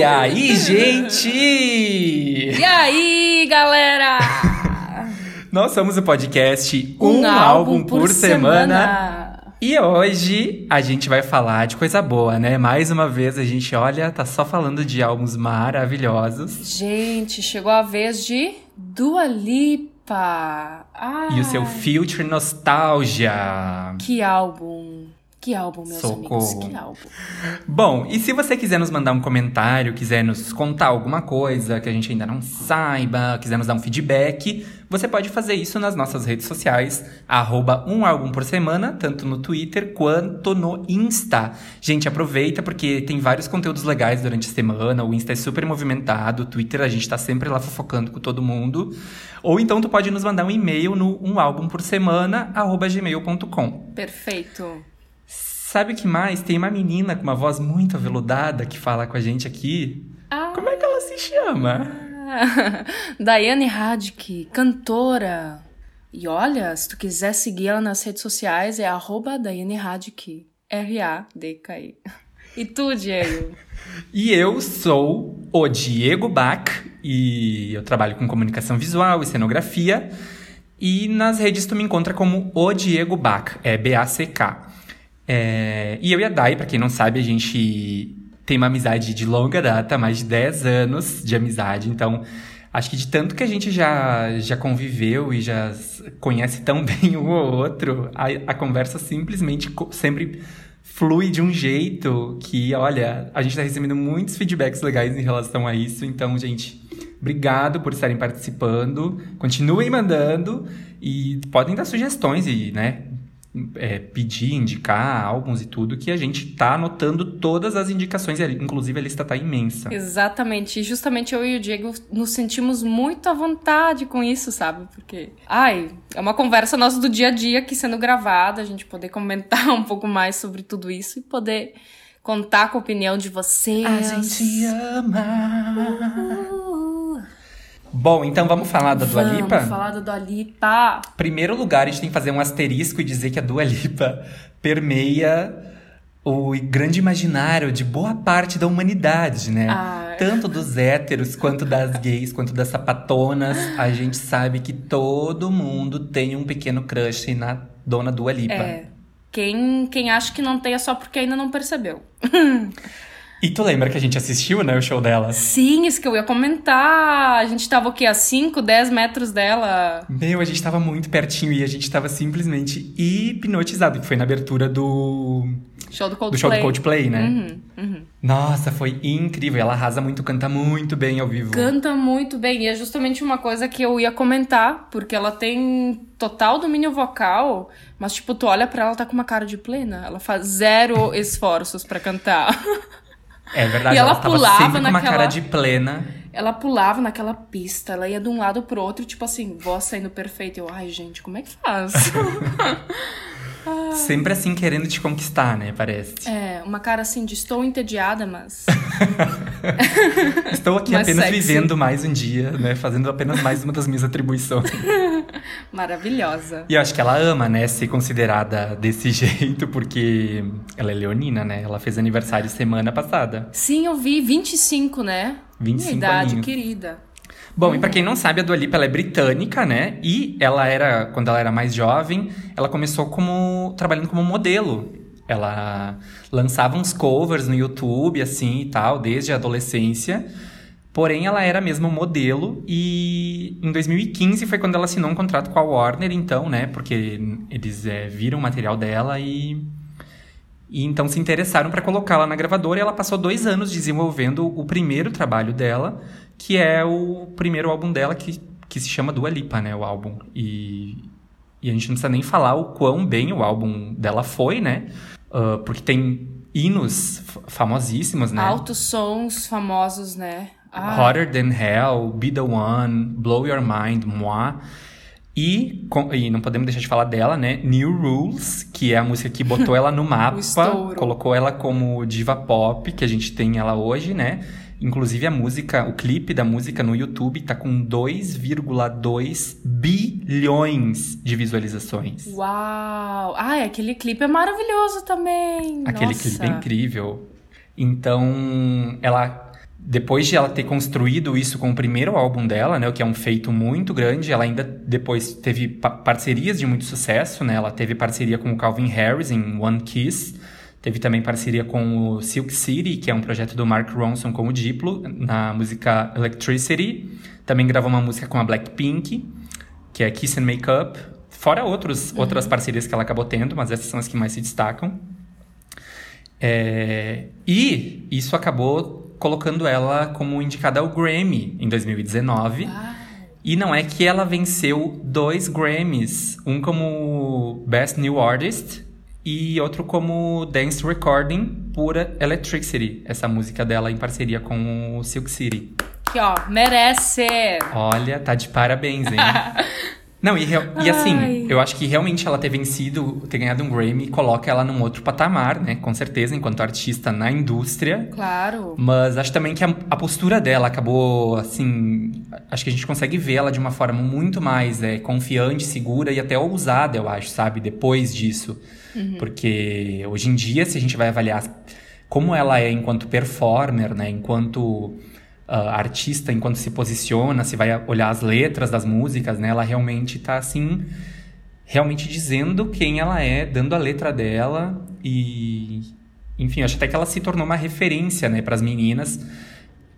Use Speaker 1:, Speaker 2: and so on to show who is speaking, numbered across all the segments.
Speaker 1: E aí, gente?
Speaker 2: E aí, galera?
Speaker 1: Nós somos o podcast Um, Álbum, por, semana. E hoje a gente vai falar de coisa boa, né? Mais uma vez a gente, olha, tá só falando de álbuns maravilhosos.
Speaker 2: Gente, chegou a vez de Dua Lipa. Ai,
Speaker 1: E o seu Future Nostalgia.
Speaker 2: Que álbum. Que álbum, meus
Speaker 1: Socorro.
Speaker 2: amigos. Que álbum.
Speaker 1: Bom, e se você quiser nos mandar um comentário, quiser nos contar alguma coisa que a gente ainda não saiba, quiser nos dar um feedback, você pode fazer isso nas nossas redes sociais, arroba um álbum por semana, tanto no Twitter quanto no Insta. Gente, aproveita porque tem vários conteúdos legais durante a semana, o Insta é super movimentado, o Twitter a gente tá sempre lá fofocando com todo mundo. Ou então tu pode nos mandar um e-mail no um álbum por semana, arroba gmail.com.
Speaker 2: Perfeito.
Speaker 1: Sabe o que mais? Tem uma menina com uma voz muito aveludada que fala com a gente aqui.
Speaker 2: Ah.
Speaker 1: Como é que ela se chama?
Speaker 2: Daiane Radke, cantora. E olha, se tu quiser seguir ela nas redes sociais, é arroba Daiane Radke. R-A-D-K-I. E tu, Diego?
Speaker 1: E eu sou o Diego Bach e eu trabalho com comunicação visual e cenografia. E nas redes tu me encontra como o Diego Bach, é B-A-C-K. É, e eu e a Dai, pra quem não sabe, a gente tem uma amizade de longa data, mais de 10 anos de amizade. Então, acho que de tanto que a gente já, já conviveu e já conhece tão bem um ou outro, a, a conversa simplesmente sempre flui de um jeito que, olha, a gente tá recebendo muitos feedbacks legais em relação a isso. Então, gente, obrigado por estarem participando. Continuem mandando e podem dar sugestões e, né, é, pedir, indicar álbuns e tudo, que a gente tá anotando todas as indicações, inclusive a lista tá imensa.
Speaker 2: Exatamente. E justamente eu e o Diego nos sentimos muito à vontade com isso, sabe? Porque, ai, é uma conversa nossa do dia a dia aqui sendo gravada, a gente poder comentar um pouco mais sobre tudo isso e poder contar com a opinião de vocês.
Speaker 1: ama. Bom, então vamos falar da Dua
Speaker 2: Vamos
Speaker 1: Lipa?
Speaker 2: falar da Dua Lipa.
Speaker 1: Primeiro lugar, a gente tem que fazer um asterisco e dizer que a Dua Lipa permeia o grande imaginário de boa parte da humanidade, né?
Speaker 2: Ah.
Speaker 1: Tanto dos héteros, quanto das gays, quanto das sapatonas. A gente sabe que todo mundo tem um pequeno crush na dona Dua Lipa.
Speaker 2: É. Quem, quem acha que não tem é só porque ainda não percebeu.
Speaker 1: E tu lembra que a gente assistiu, né, o show dela?
Speaker 2: Sim, isso que eu ia comentar. A gente tava o quê? A 5, 10 metros dela.
Speaker 1: Meu, a gente tava muito pertinho e a gente tava simplesmente hipnotizado, que foi na abertura do,
Speaker 2: Show do
Speaker 1: do
Speaker 2: Coldplay.
Speaker 1: show do Coldplay, né?
Speaker 2: Uhum, uhum.
Speaker 1: Nossa, foi incrível. Ela arrasa muito, canta muito bem ao vivo.
Speaker 2: Canta muito bem. E é justamente uma coisa que eu ia comentar, porque ela tem total domínio vocal, mas, tipo, tu olha pra ela, tá com uma cara de plena. Ela faz zero esforços pra cantar.
Speaker 1: É verdade,
Speaker 2: E ela
Speaker 1: tava
Speaker 2: pulava
Speaker 1: sempre com uma
Speaker 2: naquela-
Speaker 1: cara de plena.
Speaker 2: Ela pulava naquela pista, ela ia de um lado pro outro, tipo assim, voz saindo perfeita. Eu, ai, gente, como é que faz?
Speaker 1: Sempre assim, querendo te conquistar, né? Parece.
Speaker 2: é, uma cara assim de estou entediada, mas.
Speaker 1: Estou aqui
Speaker 2: Mas
Speaker 1: apenas
Speaker 2: sexy.
Speaker 1: vivendo mais um dia, né? Fazendo apenas mais uma das minhas atribuições.
Speaker 2: Maravilhosa.
Speaker 1: E eu acho que ela ama, né, ser considerada desse jeito, porque ela é leonina, né? Ela fez aniversário semana passada.
Speaker 2: Sim, eu vi 25, né?
Speaker 1: 25
Speaker 2: Minha idade,
Speaker 1: aninhos.
Speaker 2: querida.
Speaker 1: Bom, e pra quem não sabe, a Dua Lipa é britânica, né? E ela era, quando ela era mais jovem, ela começou como trabalhando como modelo. Ela lançava uns covers no YouTube, assim e tal, desde a adolescência. Porém, ela era mesmo modelo e em 2015 foi quando ela assinou um contrato com a Warner, então, né? Porque eles é, viram o material dela e, e então se interessaram para colocá-la na gravadora e ela passou dois anos desenvolvendo o primeiro trabalho dela, que é o primeiro álbum dela que, que se chama Dua Lipa, né? O álbum. E, e a gente não precisa nem falar o quão bem o álbum dela foi, né? Uh, porque tem hinos famosíssimos, né?
Speaker 2: Altos sons famosos, né? Ah,
Speaker 1: Hotter Than Hell, Be The One, Blow Your Mind, Moi. E, com- e não podemos deixar de falar dela, né? New Rules, que é a música que botou ela no mapa, colocou ela como diva pop, que a gente tem ela hoje, né? Inclusive a música, o clipe da música no YouTube tá com 2,2 bilhões de visualizações.
Speaker 2: Uau! Ai, aquele clipe é maravilhoso também.
Speaker 1: Aquele
Speaker 2: Nossa.
Speaker 1: clipe é incrível. Então, ela depois de ela ter construído isso com o primeiro álbum dela, né, o que é um feito muito grande, ela ainda depois teve pa- parcerias de muito sucesso, né? Ela teve parceria com o Calvin Harris em One Kiss, teve também parceria com o Silk City, que é um projeto do Mark Ronson com o Diplo, na música Electricity. Também gravou uma música com a Blackpink, que é Kiss and Make Up. Fora outros, outras parcerias que ela acabou tendo, mas essas são as que mais se destacam. É, e isso acabou colocando ela como indicada ao Grammy em 2019. E não é que ela venceu dois Grammys, um como Best New Artist e outro como Dance Recording por Electricity, essa música dela em parceria com o Silk City.
Speaker 2: Que ó, merece!
Speaker 1: Olha, tá de parabéns, hein? Não, e, e assim,
Speaker 2: Ai.
Speaker 1: eu acho que realmente ela ter vencido, ter ganhado um Grammy, coloca ela num outro patamar, né? Com certeza, enquanto artista na indústria.
Speaker 2: Claro.
Speaker 1: Mas acho também que a, a postura dela acabou, assim. Acho que a gente consegue ver ela de uma forma muito mais é, confiante, segura e até ousada, eu acho, sabe? Depois disso. Porque hoje em dia, se a gente vai avaliar como ela é enquanto performer, né? Enquanto ah, artista, enquanto se posiciona, se vai olhar as letras das músicas, né? Ela realmente tá assim. Realmente dizendo quem ela é, dando a letra dela e. Enfim, acho até que ela se tornou uma referência, né, para as meninas.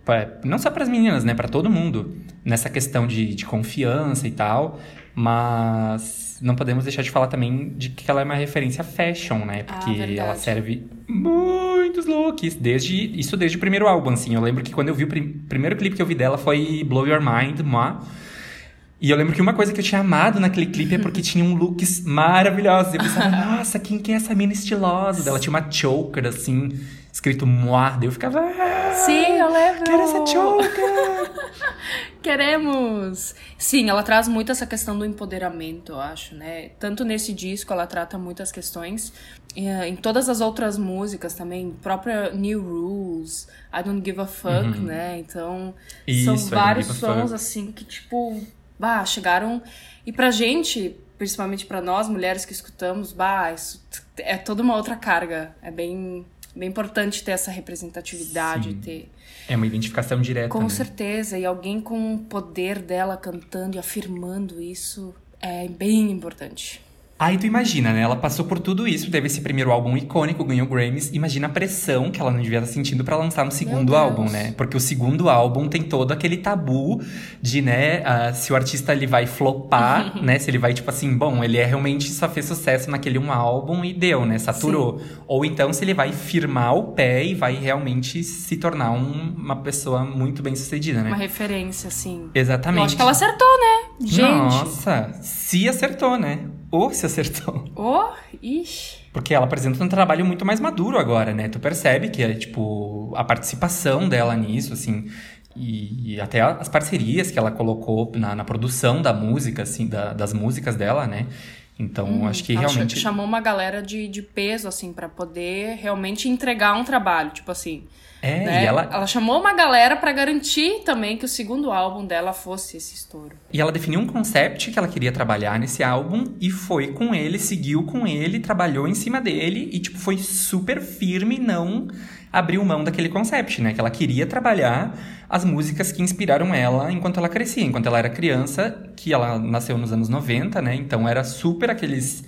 Speaker 1: pra- não só para as meninas, né, para todo mundo. Nessa questão de, de confiança e tal. Mas não podemos deixar de falar também de que ela é uma referência fashion, né? Porque
Speaker 2: verdade.
Speaker 1: ela serve muitos looks. Desde, isso desde o primeiro álbum, assim. Eu lembro que quando eu vi o prim- primeiro clipe que eu vi dela foi Blow Your Mind, Moi. E eu lembro que uma coisa que eu tinha amado naquele clipe é porque tinha um looks maravilhosos. Eu pensava, nossa, quem que é essa mina estilosa? Ela tinha uma choker, assim, escrito Moi. Daí eu ficava, ah,
Speaker 2: Sim, eu lembro.
Speaker 1: quero essa choker.
Speaker 2: Queremos! Sim, ela traz muito essa questão do empoderamento, eu acho, né? Tanto nesse disco ela trata muitas questões, eh, em todas as outras músicas também, própria New Rules, I Don't Give a Fuck, né? Então,
Speaker 1: Isso,
Speaker 2: são vários sons assim que, tipo, bah, chegaram. E pra gente, principalmente pra nós mulheres que escutamos, bah, isso é toda uma outra carga. É bem, bem importante ter essa representatividade,
Speaker 1: Sim.
Speaker 2: ter.
Speaker 1: É uma identificação direta,
Speaker 2: Com
Speaker 1: né?
Speaker 2: certeza, e alguém com o poder dela cantando e afirmando isso é bem importante.
Speaker 1: Aí tu imagina, né? Ela passou por tudo isso, teve esse primeiro álbum icônico, ganhou Grammys. Imagina a pressão que ela não devia estar sentindo pra lançar no segundo álbum, né? Porque o segundo álbum tem todo aquele tabu de, né, ah, se o artista ele vai flopar, né? Se ele vai, tipo assim, bom, ele é realmente só fez sucesso naquele um álbum e deu, né? Saturou. Ou então se ele vai firmar o pé e vai realmente se tornar um- uma pessoa muito bem sucedida, né?
Speaker 2: Uma referência, assim.
Speaker 1: Exatamente.
Speaker 2: Eu acho que ela acertou, né? Gente.
Speaker 1: Nossa, se acertou, né? Ou se acertou.
Speaker 2: Oh, ixi.
Speaker 1: Porque ela apresenta um trabalho muito mais maduro agora, né? Tu percebe que é, tipo, a participação dela nisso, assim, e, e até as parcerias que ela colocou na, na produção da música, assim, da- das músicas dela, né? Então, acho que realmente.
Speaker 2: chamou uma galera de, de peso, assim, pra poder realmente entregar um trabalho. Tipo assim,
Speaker 1: É,
Speaker 2: né?
Speaker 1: e ela,
Speaker 2: ela chamou uma galera pra garantir também que o segundo álbum dela fosse esse estouro.
Speaker 1: E ela definiu um concept que ela queria trabalhar nesse álbum e foi com ele, seguiu com ele, trabalhou em cima dele e, tipo, foi super firme não abriu mão daquele concept, né? Que ela queria trabalhar as músicas que inspiraram ela enquanto ela crescia, enquanto ela era criança, que ela nasceu nos anos 90, né? Então era super aqueles.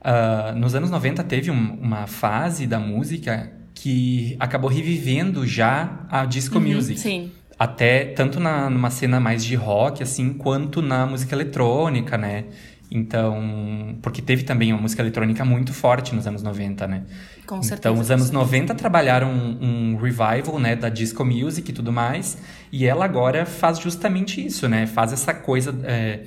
Speaker 1: Uh, nos anos 90 teve um, uma fase da música que acabou revivendo já a disco
Speaker 2: Uhum,
Speaker 1: music.
Speaker 2: Sim.
Speaker 1: Até tanto na, numa cena mais de rock, assim, quanto na música eletrônica, né? Então, porque teve também uma música eletrônica muito forte nos anos 90, né?
Speaker 2: Com certeza.
Speaker 1: Então, os anos 90 trabalharam um, um revival, né, da disco music e tudo mais, e ela agora faz justamente isso, né? Faz essa coisa é,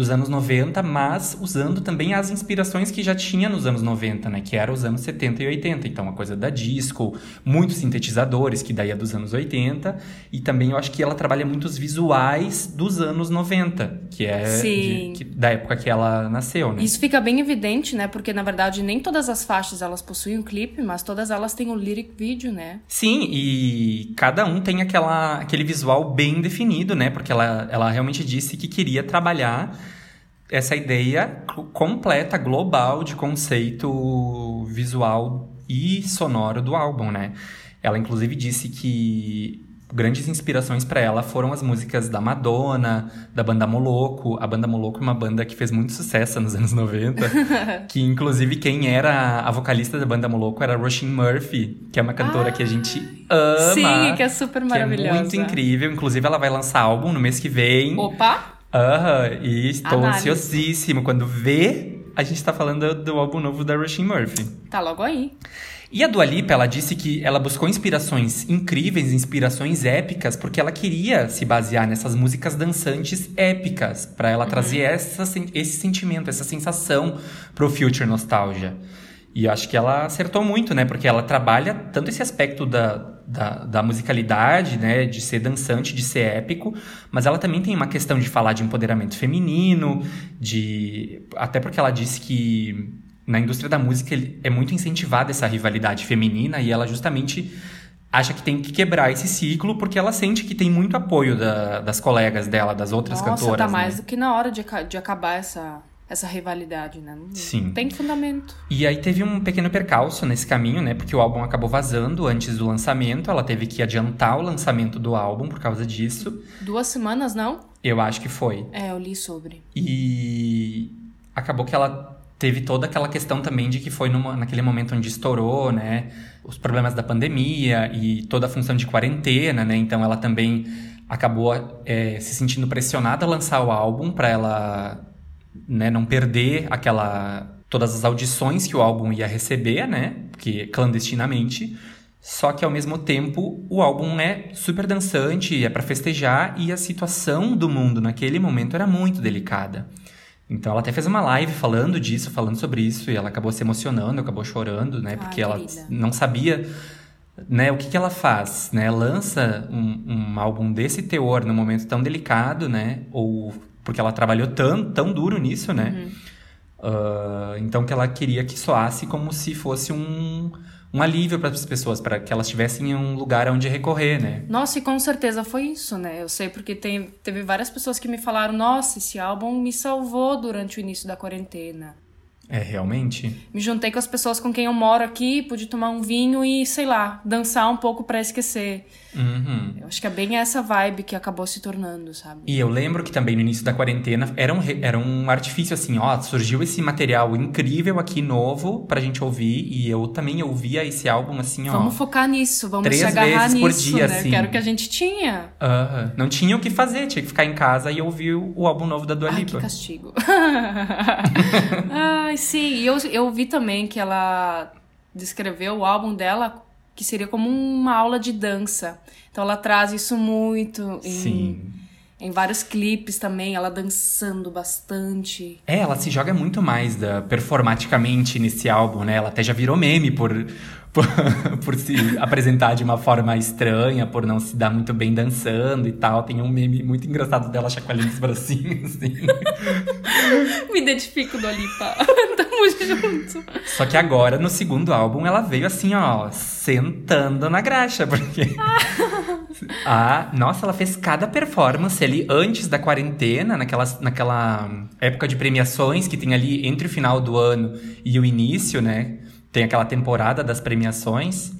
Speaker 1: dos anos 90, mas usando também as inspirações que já tinha nos anos 90, né? Que eram os anos 70 e 80. Então, a coisa da disco, muitos sintetizadores, que daí é dos anos 80. E também eu acho que ela trabalha muitos visuais dos anos 90, que é de- que- da época que ela nasceu, né?
Speaker 2: Isso fica bem evidente, né? Porque na verdade nem todas as faixas elas possuem um clipe, mas todas elas têm um lyric video, né?
Speaker 1: Sim, e cada um tem aquela, aquele visual bem definido, né? Porque ela, ela realmente disse que queria trabalhar essa ideia co- completa, global, de conceito visual e sonoro do álbum, né? Ela, inclusive, disse que grandes inspirações para ela foram as músicas da Madonna, da banda Moloco. A banda Moloco é uma banda que fez muito sucesso nos anos 90. que, inclusive, quem era a vocalista da banda Moloco era Roisin Murphy, que é uma cantora que a gente ama.
Speaker 2: Sim, que é super maravilhosa.
Speaker 1: é muito incrível. Inclusive, ela vai lançar álbum no mês que vem.
Speaker 2: Opa!
Speaker 1: Aham, e estou
Speaker 2: Análise.
Speaker 1: ansiosíssimo. Quando vê, a gente tá falando do álbum novo da Roisin Murphy.
Speaker 2: Tá logo aí.
Speaker 1: E a Dua Lipa, ela disse que ela buscou inspirações incríveis, inspirações épicas, porque ela queria se basear nessas músicas dançantes épicas, pra ela trazer essa, esse sentimento, essa sensação pro Future Nostalgia. E eu acho que ela acertou muito, né? Porque ela trabalha tanto esse aspecto da, da, da musicalidade, né? De ser dançante, de ser épico, mas ela também tem uma questão de falar de empoderamento feminino, de. Até porque ela disse que na indústria da música ele- é muito incentivada essa rivalidade feminina e ela justamente acha que tem que quebrar esse ciclo porque ela sente que tem muito apoio da- das colegas dela, das outras
Speaker 2: Nossa,
Speaker 1: cantoras.
Speaker 2: tá
Speaker 1: né?
Speaker 2: mais do que na hora de, de acabar essa, essa rivalidade, né? Não,
Speaker 1: Sim.
Speaker 2: não tem fundamento.
Speaker 1: E aí teve um pequeno percalço nesse caminho, né? Porque o álbum acabou vazando antes do lançamento. Ela teve que adiantar o lançamento do álbum por causa disso.
Speaker 2: Duas semanas, não?
Speaker 1: Eu acho que foi.
Speaker 2: É, eu li sobre.
Speaker 1: E acabou que ela teve toda aquela questão também de que foi numa- naquele momento onde estourou, né? Os problemas da pandemia e toda a função de quarentena, né? Então ela também acabou é, se sentindo pressionada a lançar o álbum para ela né, não perder aquela todas as audições que o álbum ia receber, né? Que clandestinamente. Só que ao mesmo tempo o álbum é super dançante, é para festejar e a situação do mundo naquele momento era muito delicada. Então ela até fez uma live falando disso, falando sobre isso, e ela acabou se emocionando, acabou chorando, né?
Speaker 2: Ai,
Speaker 1: Porque ela
Speaker 2: querida.
Speaker 1: não sabia né, o que, que ela faz, né? Lança um, um álbum desse teor num momento tão delicado, né? Ou porque ela trabalhou tão, tão duro nisso, né? Ah, então que ela queria que soasse como se fosse um, um alívio para as pessoas, para que elas tivessem um lugar onde recorrer, né?
Speaker 2: Nossa, e com certeza foi isso, né? Eu sei porque tem, teve várias pessoas que me falaram: nossa, esse álbum me salvou durante o início da quarentena.
Speaker 1: É, realmente.
Speaker 2: Me juntei com as pessoas com quem eu moro aqui, pude tomar um vinho e, sei lá, dançar um pouco pra esquecer.
Speaker 1: Uhum.
Speaker 2: Eu acho que é bem essa vibe que acabou se tornando, sabe?
Speaker 1: E eu lembro que também no início da quarentena era um, era um artifício assim, ó, surgiu esse material incrível aqui novo pra gente ouvir e eu também ouvia esse álbum assim, ó.
Speaker 2: Vamos focar nisso, vamos
Speaker 1: três
Speaker 2: se agarrar
Speaker 1: vezes por
Speaker 2: nisso,
Speaker 1: dia,
Speaker 2: né?
Speaker 1: assim.
Speaker 2: Que era o que a gente tinha.
Speaker 1: Aham. Não tinha o que fazer, tinha que ficar em casa e ouvir o, álbum novo da Dua
Speaker 2: Ai, que
Speaker 1: Lipa.
Speaker 2: castigo. Ai, sim. E eu, eu vi também que ela descreveu o álbum dela que seria como uma aula de dança. Então ela traz isso muito em,
Speaker 1: Sim.
Speaker 2: Em vários clipes também, ela dançando bastante.
Speaker 1: É, ela se joga muito mais da, performaticamente nesse álbum, né? Ela até já virou meme por, por, por, se apresentar de uma forma estranha, por não se dar muito bem dançando e tal. Tem um meme muito engraçado dela chacoalhando os bracinhos, assim.
Speaker 2: Me identifico do Alipa. Tamo junto.
Speaker 1: Só que agora, no segundo álbum, ela veio assim, ó, sentando na graxa, porque. ah, nossa, ela fez cada performance ali antes da quarentena, naquela, naquela época de premiações que tem ali entre o final do ano e o início, né? Tem aquela temporada das premiações.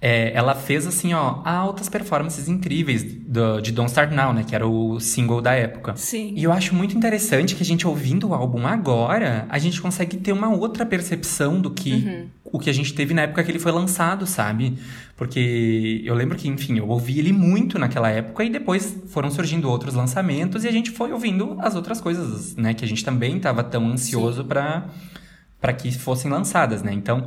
Speaker 1: É, ela fez assim, ó, altas performances incríveis do, de Don't Start Now, né? Que era o single da época.
Speaker 2: Sim.
Speaker 1: E eu acho muito interessante que a gente ouvindo o álbum agora, a gente consegue ter uma outra percepção do que
Speaker 2: Uhum.
Speaker 1: o que a gente teve na época que ele foi lançado, sabe? Porque eu lembro que, enfim, eu ouvi ele muito naquela época e depois foram surgindo outros lançamentos e a gente foi ouvindo as outras coisas, né? Que a gente também estava tão ansioso para para que fossem lançadas, né? Então,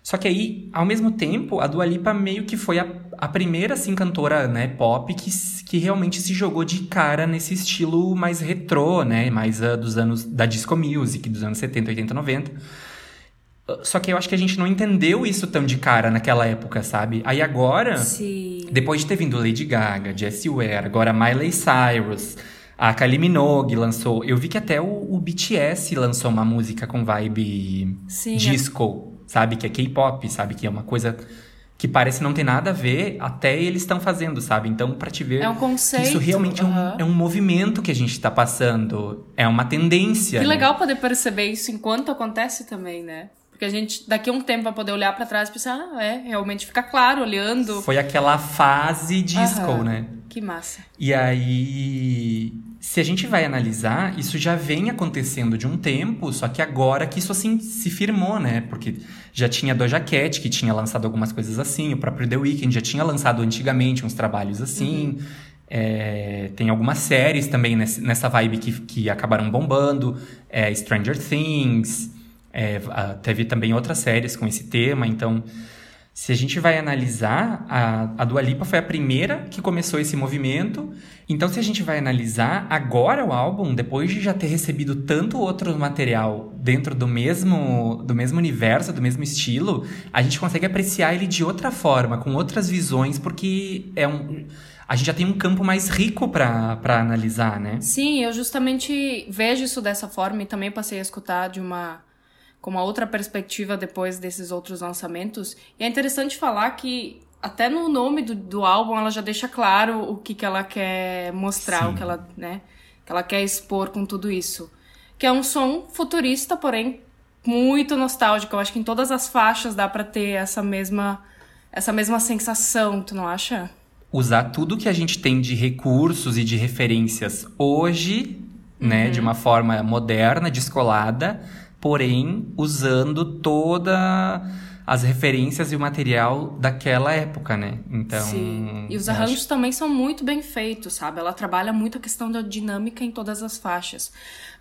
Speaker 1: só que aí, ao mesmo tempo, a Dua Lipa meio que foi a, a primeira, assim, cantora, né, pop que, que realmente se jogou de cara nesse estilo mais retrô, né? Mais ah, dos anos da disco music, dos anos 70, 80, 90. Só que eu acho que a gente não entendeu isso tão de cara naquela época, sabe? Aí agora,
Speaker 2: Sim.
Speaker 1: depois de ter vindo Lady Gaga, Jessie Ware, agora Miley Cyrus, a Kylie Minogue lançou. Eu vi que até o, o BTS lançou uma música com vibe
Speaker 2: Sim,
Speaker 1: disco, sabe? Que é K-pop, sabe? Que é uma coisa que parece não ter nada a ver, até eles estão fazendo, sabe? Então, pra te ver.
Speaker 2: É um conceito.
Speaker 1: Isso realmente é, um, é um movimento que a gente tá passando. É uma tendência.
Speaker 2: Que
Speaker 1: né?
Speaker 2: legal poder perceber isso enquanto acontece também, né? Porque a gente, daqui a um tempo, vai poder olhar pra trás e pensar, ah, é, realmente fica claro olhando.
Speaker 1: Foi aquela fase disco,
Speaker 2: Aham.
Speaker 1: né?
Speaker 2: Que massa.
Speaker 1: E aí, se a gente vai analisar, isso já vem acontecendo de um tempo, só que agora que isso assim se firmou, né? Porque já tinha Doja Cat, que tinha lançado algumas coisas assim, o próprio The Weeknd já tinha lançado antigamente uns trabalhos assim. É, tem algumas séries também nessa vibe que, que acabaram bombando, é, Stranger Things, é, teve também outras séries com esse tema, então se a gente vai analisar, a, a Dua Lipa foi a primeira que começou esse movimento. Então, se a gente vai analisar agora o álbum, depois de já ter recebido tanto outro material dentro do mesmo, do mesmo universo, do mesmo estilo, a gente consegue apreciar ele de outra forma, com outras visões, porque é um, a gente já tem um campo mais rico para analisar, né?
Speaker 2: Sim, eu justamente vejo isso dessa forma e também passei a escutar de uma com uma outra perspectiva depois desses outros lançamentos. E é interessante falar que até no nome do, do álbum ela já deixa claro o que, que ela quer mostrar,
Speaker 1: Sim.
Speaker 2: o que ela, né, que ela quer expor com tudo isso. Que é um som futurista, porém muito nostálgico. Eu acho que em todas as faixas dá pra ter essa mesma essa mesma sensação, tu não acha?
Speaker 1: usar tudo que a gente tem de recursos e de referências hoje, né, de uma forma moderna, descolada, porém usando toda as referências e o material daquela época, né? Então,
Speaker 2: Sim. E os arranjos
Speaker 1: acho-
Speaker 2: também são muito bem feitos, sabe? Ela trabalha muito a questão da dinâmica em todas as faixas.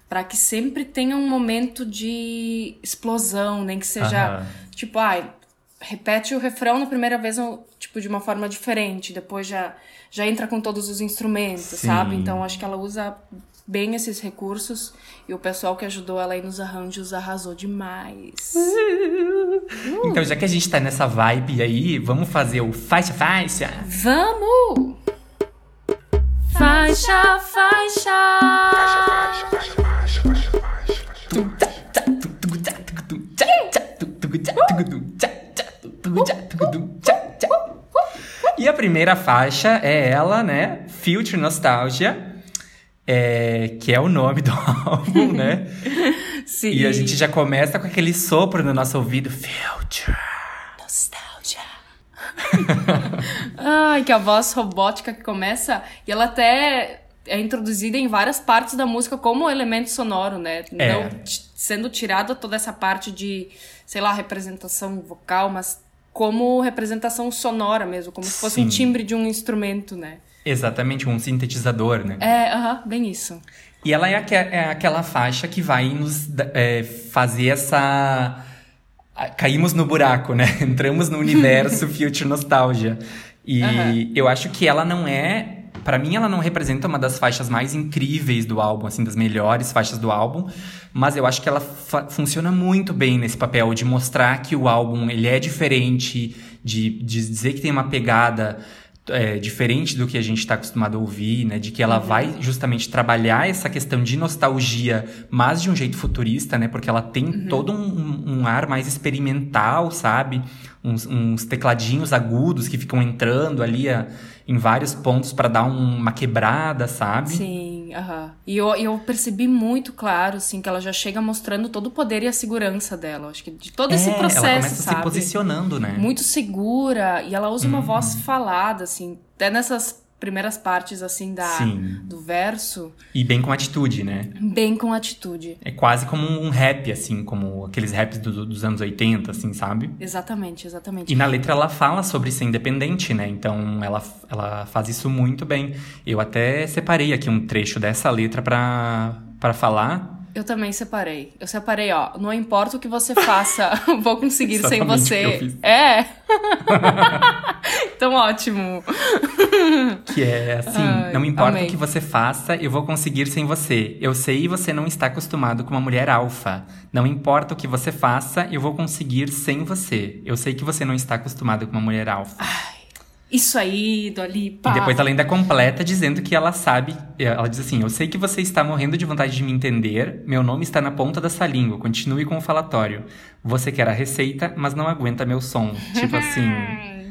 Speaker 2: Pra que sempre tenha um momento de explosão, nem que seja
Speaker 1: Aham.
Speaker 2: tipo, ai, repete o refrão na primeira vez, tipo, de uma forma diferente, depois já, já entra com todos os instrumentos,
Speaker 1: Sim.
Speaker 2: sabe? Então acho que ela usa bem esses recursos e o pessoal que ajudou ela aí nos arranjos arrasou demais.
Speaker 1: Então, já que a gente tá nessa vibe aí, vamos fazer o faixa faixa.
Speaker 2: Vamos! Faixa, faixa!
Speaker 1: E a primeira faixa é ela, né? Future Nostalgia, é, que é o nome do álbum, né?
Speaker 2: Sim.
Speaker 1: E a gente já começa com aquele sopro no nosso ouvido. Future.
Speaker 2: Nostalgia. Ai, que a voz robótica que começa. E ela até é introduzida em várias partes da música como elemento sonoro, né?
Speaker 1: É.
Speaker 2: Não sendo tirada toda essa parte de, sei lá, representação vocal, mas como representação sonora mesmo, como se fosse um timbre de um instrumento, né?
Speaker 1: Exatamente, um sintetizador, né?
Speaker 2: É, aham, bem isso.
Speaker 1: E ela é, aque- é aquela faixa que vai nos é, fazer essa. Caímos no buraco, né? Entramos no universo Future Nostalgia. E
Speaker 2: Aham.
Speaker 1: eu acho que ela não é Para mim, ela não representa uma das faixas mais incríveis do álbum, assim, das melhores faixas do álbum, mas eu acho que ela funciona muito bem nesse papel de mostrar que o álbum ele é diferente, de, de dizer que tem uma pegada é, diferente do que a gente está acostumado a ouvir, né? De que ela uhum. vai justamente trabalhar essa questão de nostalgia, mas de um jeito futurista, né? Porque ela tem uhum. todo um, um, ar mais experimental, sabe? Uns, uns, tecladinhos agudos que ficam entrando ali a, em vários pontos para dar um, uma quebrada, sabe?
Speaker 2: Sim. Uhum. E eu, eu percebi muito claro, assim, que ela já chega mostrando todo o poder e a segurança dela. Acho que de todo é, esse processo, ela começa
Speaker 1: sabe? se posicionando, né?
Speaker 2: Muito segura. E ela usa uma uhum. voz falada, assim. Até nessas primeiras partes, assim, da, do verso.
Speaker 1: E bem com atitude, né?
Speaker 2: Bem com atitude.
Speaker 1: É quase como um rap, assim, como aqueles raps do, dos anos 80, assim, sabe?
Speaker 2: Exatamente, exatamente.
Speaker 1: E na letra ela fala sobre ser independente, né? Então ela, ela faz isso muito bem. Eu até separei aqui um trecho dessa letra para para falar
Speaker 2: eu também separei. Eu separei, ó. Não importa o que você faça, vou conseguir sem você. É. então ótimo.
Speaker 1: Que é assim, Ai, não importa amei. o que você faça, eu vou conseguir sem você. Eu sei você não está acostumado com uma mulher alfa. Não importa o que você faça, eu vou conseguir sem você. Eu sei que você não está acostumado com uma mulher alfa.
Speaker 2: Ai. Isso aí, Doli.
Speaker 1: E depois ela ainda completa dizendo que ela sabe. Ela diz assim: Eu sei que você está morrendo de vontade de me entender. Meu nome está na ponta dessa língua. Continue com o falatório. Você quer a receita, mas não aguenta meu som. Tipo assim.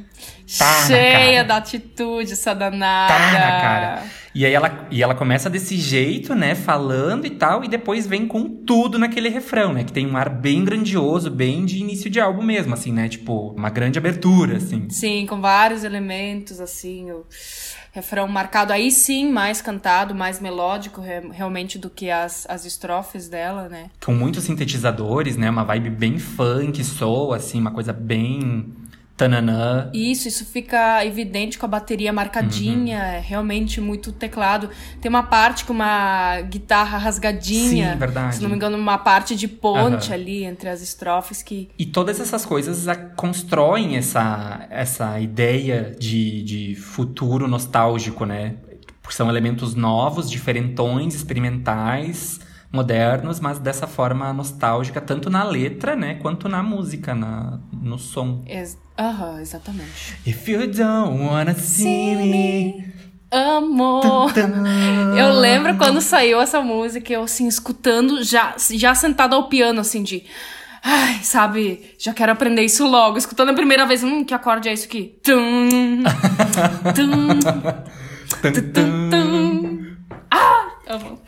Speaker 2: Tá Cheia da atitude, essa danada.
Speaker 1: Tá na cara. E aí ela, e ela começa desse jeito, né? Falando e tal, e depois vem com tudo naquele refrão, né? Que tem um ar bem grandioso, bem de início de álbum mesmo, assim, né? Tipo, uma grande abertura, assim.
Speaker 2: Sim, com vários elementos, assim, o refrão marcado. Aí sim, mais cantado, mais melódico realmente do que as, as estrofes dela, né?
Speaker 1: Com muitos sintetizadores, né? Uma vibe bem funk, soul, assim, uma coisa bem Tananã.
Speaker 2: Isso, isso fica evidente com a bateria marcadinha, uhum. é realmente muito teclado. Tem uma parte com uma guitarra rasgadinha.
Speaker 1: Sim, verdade.
Speaker 2: Se não me engano, uma parte de ponte uhum. ali entre as estrofes que.
Speaker 1: E todas essas coisas constroem essa, essa ideia de, de futuro nostálgico, né? Porque são elementos novos, diferentões, experimentais modernos, mas dessa forma nostálgica, tanto na letra, né, quanto na música, na, no som.
Speaker 2: Aham, exatamente.
Speaker 1: If you don't wanna see me.
Speaker 2: Amor. Eu lembro quando saiu essa música, eu assim, escutando, já, já sentada ao piano, assim, de. Ai, sabe, já quero aprender isso logo. Escutando a primeira vez, hum, que acorde é isso aqui? Tum, tum, tum, tum, tum. Ah! Amo.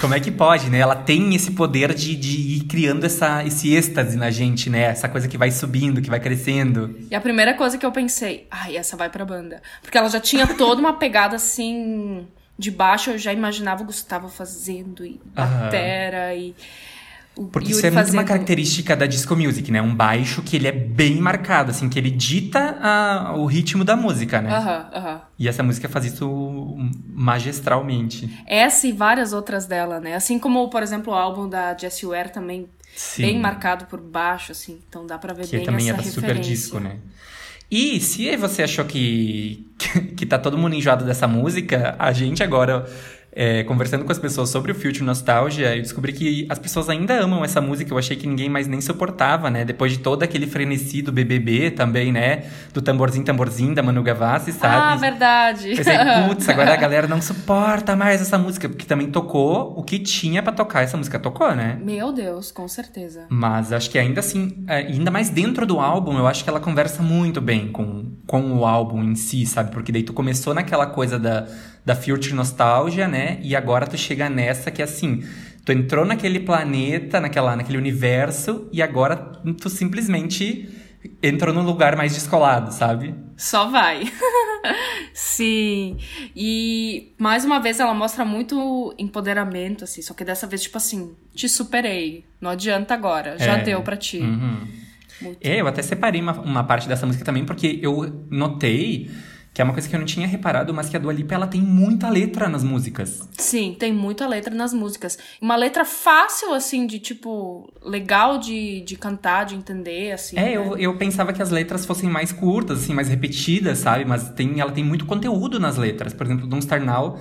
Speaker 1: Como é que pode, né? Ela tem esse poder de, de ir criando essa, esse êxtase na gente, né? Essa coisa que vai subindo, que vai crescendo.
Speaker 2: E a primeira coisa que eu pensei, ai, essa vai pra banda. Porque ela já tinha toda uma pegada assim. De baixo eu já imaginava o Gustavo fazendo, e batera, e.
Speaker 1: Porque Yuri isso é muito fazendo... uma característica da disco music, né? Um baixo que ele é bem marcado, assim, que ele dita a, o ritmo da música, né?
Speaker 2: Aham, uh aham. -huh, uh -huh.
Speaker 1: E essa música faz isso magistralmente.
Speaker 2: Essa e várias outras dela, né? Assim como, por exemplo, o álbum da Jessie Ware também Sim. bem marcado por baixo, assim. Então dá pra ver
Speaker 1: que
Speaker 2: bem
Speaker 1: também
Speaker 2: essa
Speaker 1: é
Speaker 2: referência.
Speaker 1: super disco, né? E se você achou que, que tá todo mundo enjoado dessa música, a gente agora é, conversando com as pessoas sobre o Future Nostalgia, eu descobri que as pessoas ainda amam essa música. Eu achei que ninguém mais nem suportava, né? Depois de todo aquele frenesi do BBB também, né? Do tamborzinho, tamborzinho da Manu Gavassi, sabe?
Speaker 2: Ah, verdade.
Speaker 1: Pensei, putz, agora a galera não suporta mais essa música, porque também tocou o que tinha para tocar. Essa música tocou, né?
Speaker 2: Meu Deus, com certeza.
Speaker 1: Mas acho que ainda assim, é, ainda mais dentro do álbum, eu acho que ela conversa muito bem com, com o álbum em si, sabe? Porque daí tu começou naquela coisa da da Future Nostalgia, né? E agora tu chega nessa que assim, tu entrou naquele planeta, naquela, naquele universo, e agora tu simplesmente entrou num lugar mais descolado, sabe?
Speaker 2: Só vai. Sim. E mais uma vez ela mostra muito empoderamento, assim. Só que dessa vez, tipo assim, te superei. Não adianta agora. Já é. deu pra ti.
Speaker 1: Uhum. É, eu até separei uma, uma parte dessa música também, porque eu notei que é uma coisa que eu não tinha reparado, mas que a Dua Lipa ela tem muita letra nas músicas.
Speaker 2: Sim, tem muita letra nas músicas. Uma letra fácil, assim, de tipo, legal de, de cantar, de entender, assim.
Speaker 1: É,
Speaker 2: né?
Speaker 1: eu, eu pensava que as letras fossem mais curtas, assim, mais repetidas, sabe? Mas tem, ela tem muito conteúdo nas letras. Por exemplo, Don't Star Now,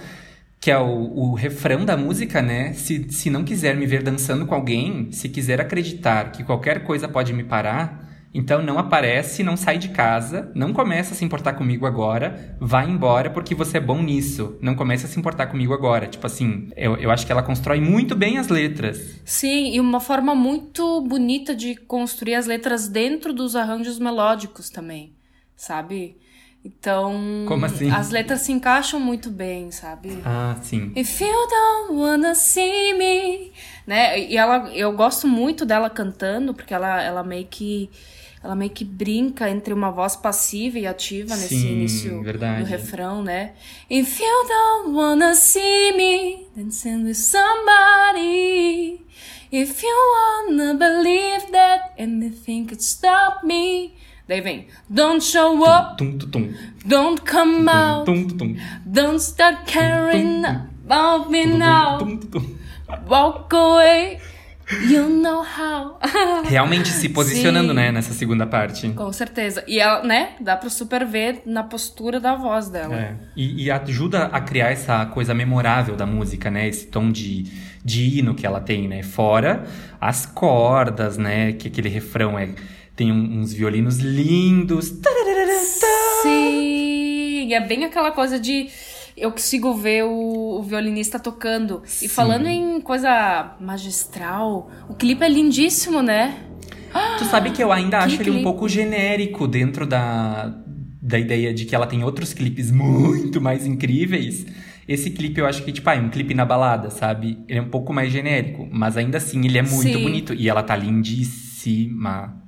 Speaker 1: que é o, o refrão da música, né? Se, se não quiser me ver dançando com alguém, se quiser acreditar que qualquer coisa pode me parar, então não aparece, não sai de casa, não começa a se importar comigo agora, vai embora porque você é bom nisso. Não começa a se importar comigo agora. Tipo assim, eu, eu acho que ela constrói muito bem as letras.
Speaker 2: Sim, e uma forma muito bonita de construir as letras dentro dos arranjos melódicos também, sabe? Então,
Speaker 1: Como assim?
Speaker 2: as letras se encaixam muito bem, sabe?
Speaker 1: Ah, sim.
Speaker 2: If you don't wanna see me, né? E ela, eu gosto muito dela cantando, porque ela, ela meio que ela meio que brinca entre uma voz passiva e ativa nesse
Speaker 1: Sim,
Speaker 2: início
Speaker 1: verdade.
Speaker 2: do refrão, né? If you don't wanna see me, then send with somebody. If you wanna believe that anything could stop me. Daí vem, don't show up,
Speaker 1: Tum, tum, tum.
Speaker 2: don't come out, don't start caring about me now. Walk away, you know how.
Speaker 1: Realmente se posicionando,
Speaker 2: Sim.
Speaker 1: né, nessa segunda parte.
Speaker 2: Com certeza. E ela, né, dá pra super ver na postura da voz dela.
Speaker 1: É. E, e ajuda a criar essa coisa memorável da música, né? Esse tom de, de hino que ela tem, né? Fora as cordas, né? Que aquele refrão é, tem uns violinos lindos.
Speaker 2: Sim, é bem aquela coisa de eu consigo ver o, o violinista tocando.
Speaker 1: Sim.
Speaker 2: E falando em coisa magistral, o clipe é lindíssimo, né?
Speaker 1: Tu sabe que eu ainda
Speaker 2: Que
Speaker 1: acho ele um
Speaker 2: clipe.
Speaker 1: pouco genérico dentro da, da ideia de que ela tem outros clipes muito mais incríveis. Esse clipe eu acho que, tipo, ah, é um clipe na balada, sabe? Ele é um pouco mais genérico, mas ainda assim ele é muito
Speaker 2: Sim.
Speaker 1: bonito. E ela tá lindíssima.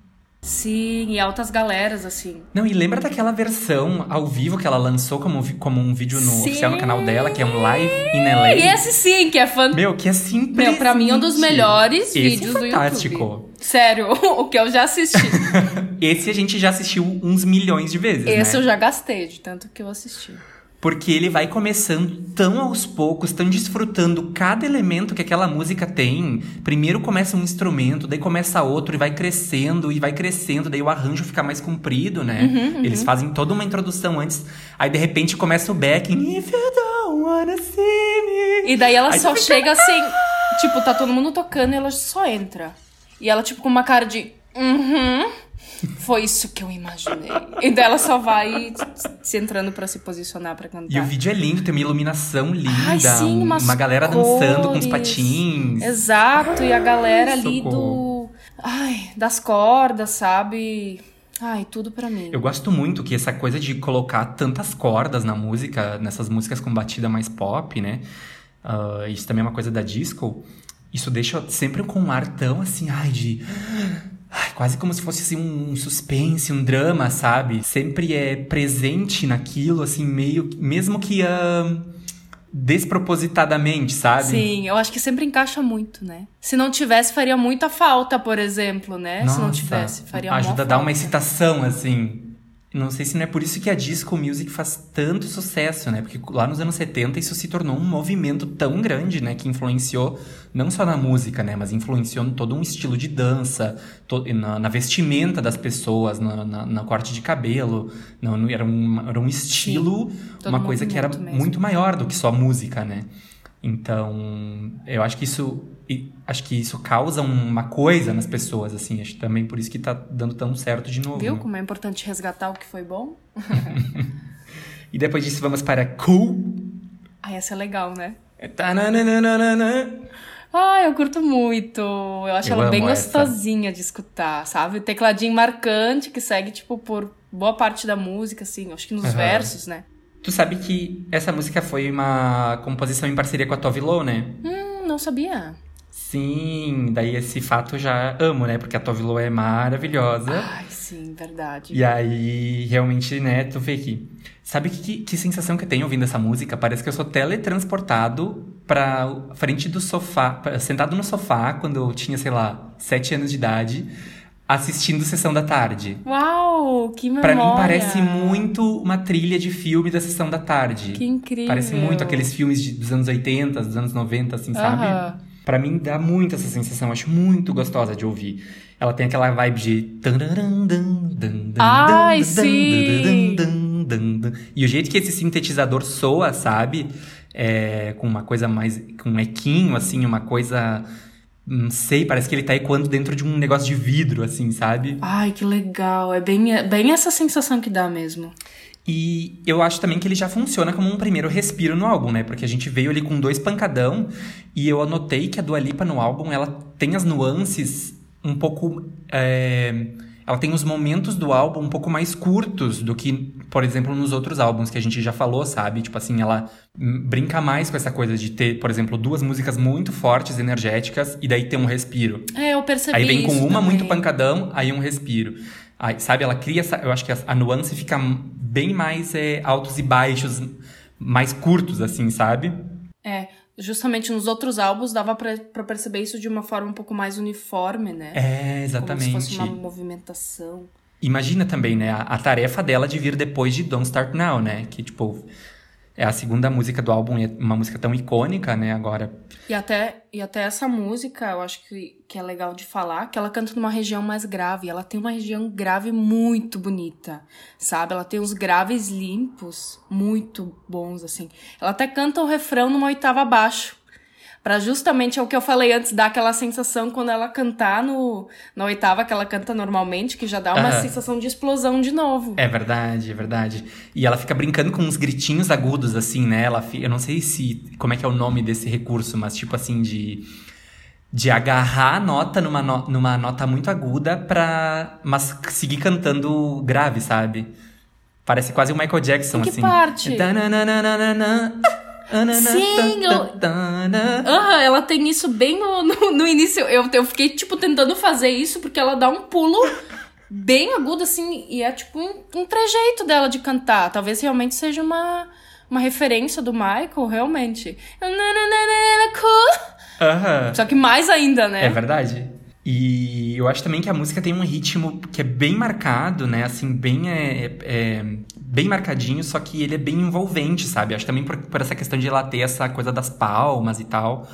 Speaker 2: Sim, e altas galeras, assim.
Speaker 1: Não, e lembra daquela versão ao vivo que ela lançou como, como um vídeo no
Speaker 2: Sim.
Speaker 1: oficial no canal dela, que é um live in LA?
Speaker 2: E esse sim, que é fã.
Speaker 1: Meu, que é simplesmente...
Speaker 2: Meu, pra mim é um dos melhores
Speaker 1: Esse
Speaker 2: vídeos
Speaker 1: é
Speaker 2: do
Speaker 1: fantástico.
Speaker 2: YouTube. Sério, o que eu já assisti.
Speaker 1: Esse a gente já assistiu uns milhões de vezes,
Speaker 2: Esse
Speaker 1: né?
Speaker 2: eu já gastei, de tanto que eu assisti.
Speaker 1: Porque ele vai começando tão aos poucos, tão desfrutando cada elemento que aquela música tem. Primeiro começa um instrumento, daí começa outro e vai crescendo e vai crescendo, daí o arranjo fica mais comprido, né?
Speaker 2: Uhum,
Speaker 1: Eles fazem toda uma introdução antes, aí de repente começa o backing. If you don't wanna see me.
Speaker 2: E daí ela
Speaker 1: Aí
Speaker 2: só
Speaker 1: fica,
Speaker 2: chega assim, tipo, tá todo mundo tocando e ela só entra. E ela, tipo, com uma cara de. Uhum. Foi isso que eu imaginei. E daí ela só vai se entrando pra se posicionar pra cantar.
Speaker 1: E o vídeo é lindo, tem uma iluminação linda,
Speaker 2: Ai, sim,
Speaker 1: um-
Speaker 2: umas
Speaker 1: uma galera dançando com os
Speaker 2: cores.
Speaker 1: patins.
Speaker 2: Exato, e a galera ali
Speaker 1: socorro.
Speaker 2: do. Ai, das cordas, sabe? Ai, tudo pra mim.
Speaker 1: Eu gosto muito que essa coisa de colocar tantas cordas na música, nessas músicas com batida mais pop, né? Ah, isso também é uma coisa da disco. Isso deixa sempre com um ar tão assim, ai, de. Ai, quase como se fosse assim, um suspense, um drama, sabe? Sempre é presente naquilo, assim, meio. Mesmo que. ah, despropositadamente, sabe?
Speaker 2: Sim, eu acho que sempre encaixa muito, né? Se não tivesse, faria muita falta, por exemplo, né? Se não
Speaker 1: Nossa,
Speaker 2: tivesse, faria mó
Speaker 1: Ajuda a dar uma
Speaker 2: falta.
Speaker 1: excitação, assim. Não sei se não é por isso que a disco music faz tanto sucesso, né? Porque lá nos anos 70 isso se tornou um movimento tão grande, né? Que influenciou não só na música, né? Mas influenciou em todo um estilo de dança, na, na vestimenta das pessoas, na, na, na corte de cabelo. Não, não- era, um, era um estilo,
Speaker 2: todo
Speaker 1: uma coisa que era
Speaker 2: mesmo.
Speaker 1: muito maior do que só música, né? Então, eu acho que isso acho que isso causa uma coisa nas pessoas, assim. Acho também por isso que tá dando tão certo de novo.
Speaker 2: Viu
Speaker 1: né?
Speaker 2: como é importante resgatar o que foi bom?
Speaker 1: E depois disso vamos para Cool.
Speaker 2: Ah, essa é legal, né?
Speaker 1: Tananana.
Speaker 2: Ah, eu curto muito. Eu acho
Speaker 1: Eu
Speaker 2: ela bem
Speaker 1: essa.
Speaker 2: gostosinha de escutar, sabe? O tecladinho marcante que segue, tipo, por boa parte da música, assim. Acho que nos
Speaker 1: Aham.
Speaker 2: versos, né?
Speaker 1: Tu sabe que essa música foi uma composição em parceria com a Tove Lo, né?
Speaker 2: Hum, não sabia.
Speaker 1: Sim, daí esse fato eu já amo, né? Porque a Tove Lo é maravilhosa.
Speaker 2: Ai, sim, verdade.
Speaker 1: E aí, realmente, né, tu vê que. Sabe que, que sensação que eu tenho ouvindo essa música? Parece que eu sou teletransportado pra frente do sofá, sentado no sofá, quando eu tinha, sei lá, sete anos de idade, assistindo Sessão da Tarde.
Speaker 2: Uau, que memória!
Speaker 1: Pra mim parece muito uma trilha de filme da Sessão da Tarde.
Speaker 2: Que incrível!
Speaker 1: Parece muito aqueles filmes de, dos anos 80, dos anos 90, assim, sabe? Pra mim dá muito essa sensação, acho muito gostosa de ouvir. Ela tem aquela vibe de.
Speaker 2: Ai, sim!
Speaker 1: E o jeito que esse sintetizador soa, sabe? É, com uma coisa mais. com um equinho, assim, uma coisa. Não sei, parece que ele tá ecoando dentro de um negócio de vidro, assim, sabe?
Speaker 2: Ai, que legal. É bem, é bem essa sensação que dá mesmo.
Speaker 1: E eu acho também que ele já funciona como um primeiro respiro no álbum, né? Porque a gente veio ali com dois pancadão e eu anotei que a Dua Lipa no álbum, ela tem as nuances um pouco... é, Ela tem os momentos do álbum um pouco mais curtos do que, por exemplo, nos outros álbuns que a gente já falou, sabe? Tipo assim, ela brinca mais com essa coisa de ter, por exemplo, duas músicas muito fortes, energéticas, e daí ter um respiro.
Speaker 2: É, eu percebi
Speaker 1: Aí vem com uma
Speaker 2: também.
Speaker 1: muito pancadão, aí um respiro. Aí, sabe, ela cria essa. Eu acho que a, a nuance fica bem mais é, altos e baixos, mais curtos, assim, sabe?
Speaker 2: É, justamente nos outros álbuns dava pra, pra perceber isso de uma forma um pouco mais uniforme, né?
Speaker 1: É, exatamente.
Speaker 2: Como se fosse uma movimentação.
Speaker 1: Imagina também, né, a, a tarefa dela de vir depois de Don't Start Now, né? Que, tipo, é a segunda música do álbum, e é uma música tão icônica, né, agora.
Speaker 2: E até, e até essa música, eu acho que, que é legal de falar, que ela canta numa região mais grave. Ela tem uma região grave muito bonita, sabe? Ela tem uns graves limpos, muito bons, assim. Ela até canta o refrão numa oitava abaixo. Pra justamente é o que eu falei antes, dar aquela sensação quando ela cantar no, na oitava que ela canta normalmente, que já dá uma
Speaker 1: Aham.
Speaker 2: sensação de explosão de novo.
Speaker 1: É verdade, é verdade. E ela fica brincando com uns gritinhos agudos, assim, né? Ela, eu não sei se. como é que é o nome desse recurso, mas tipo assim, de. De agarrar a nota numa, no- numa nota muito aguda pra. Mas seguir cantando grave, sabe? Parece quase o Michael Jackson,
Speaker 2: Em que
Speaker 1: assim.
Speaker 2: parte? Sim, eu-. Ah, ela tem isso bem no, no, no início. Eu, eu fiquei, tipo, tentando fazer isso porque ela dá um pulo bem agudo, assim, e é tipo um, um trejeito dela de cantar. Talvez realmente seja uma, uma referência do Michael, realmente.
Speaker 1: Aham.
Speaker 2: Só que mais ainda, né?
Speaker 1: É verdade. E eu acho também que a música tem um ritmo que é bem marcado, né? Assim, bem, é, é- bem marcadinho, só que ele é bem envolvente, sabe? Acho também por, por essa questão de ela ter essa coisa das palmas e tal.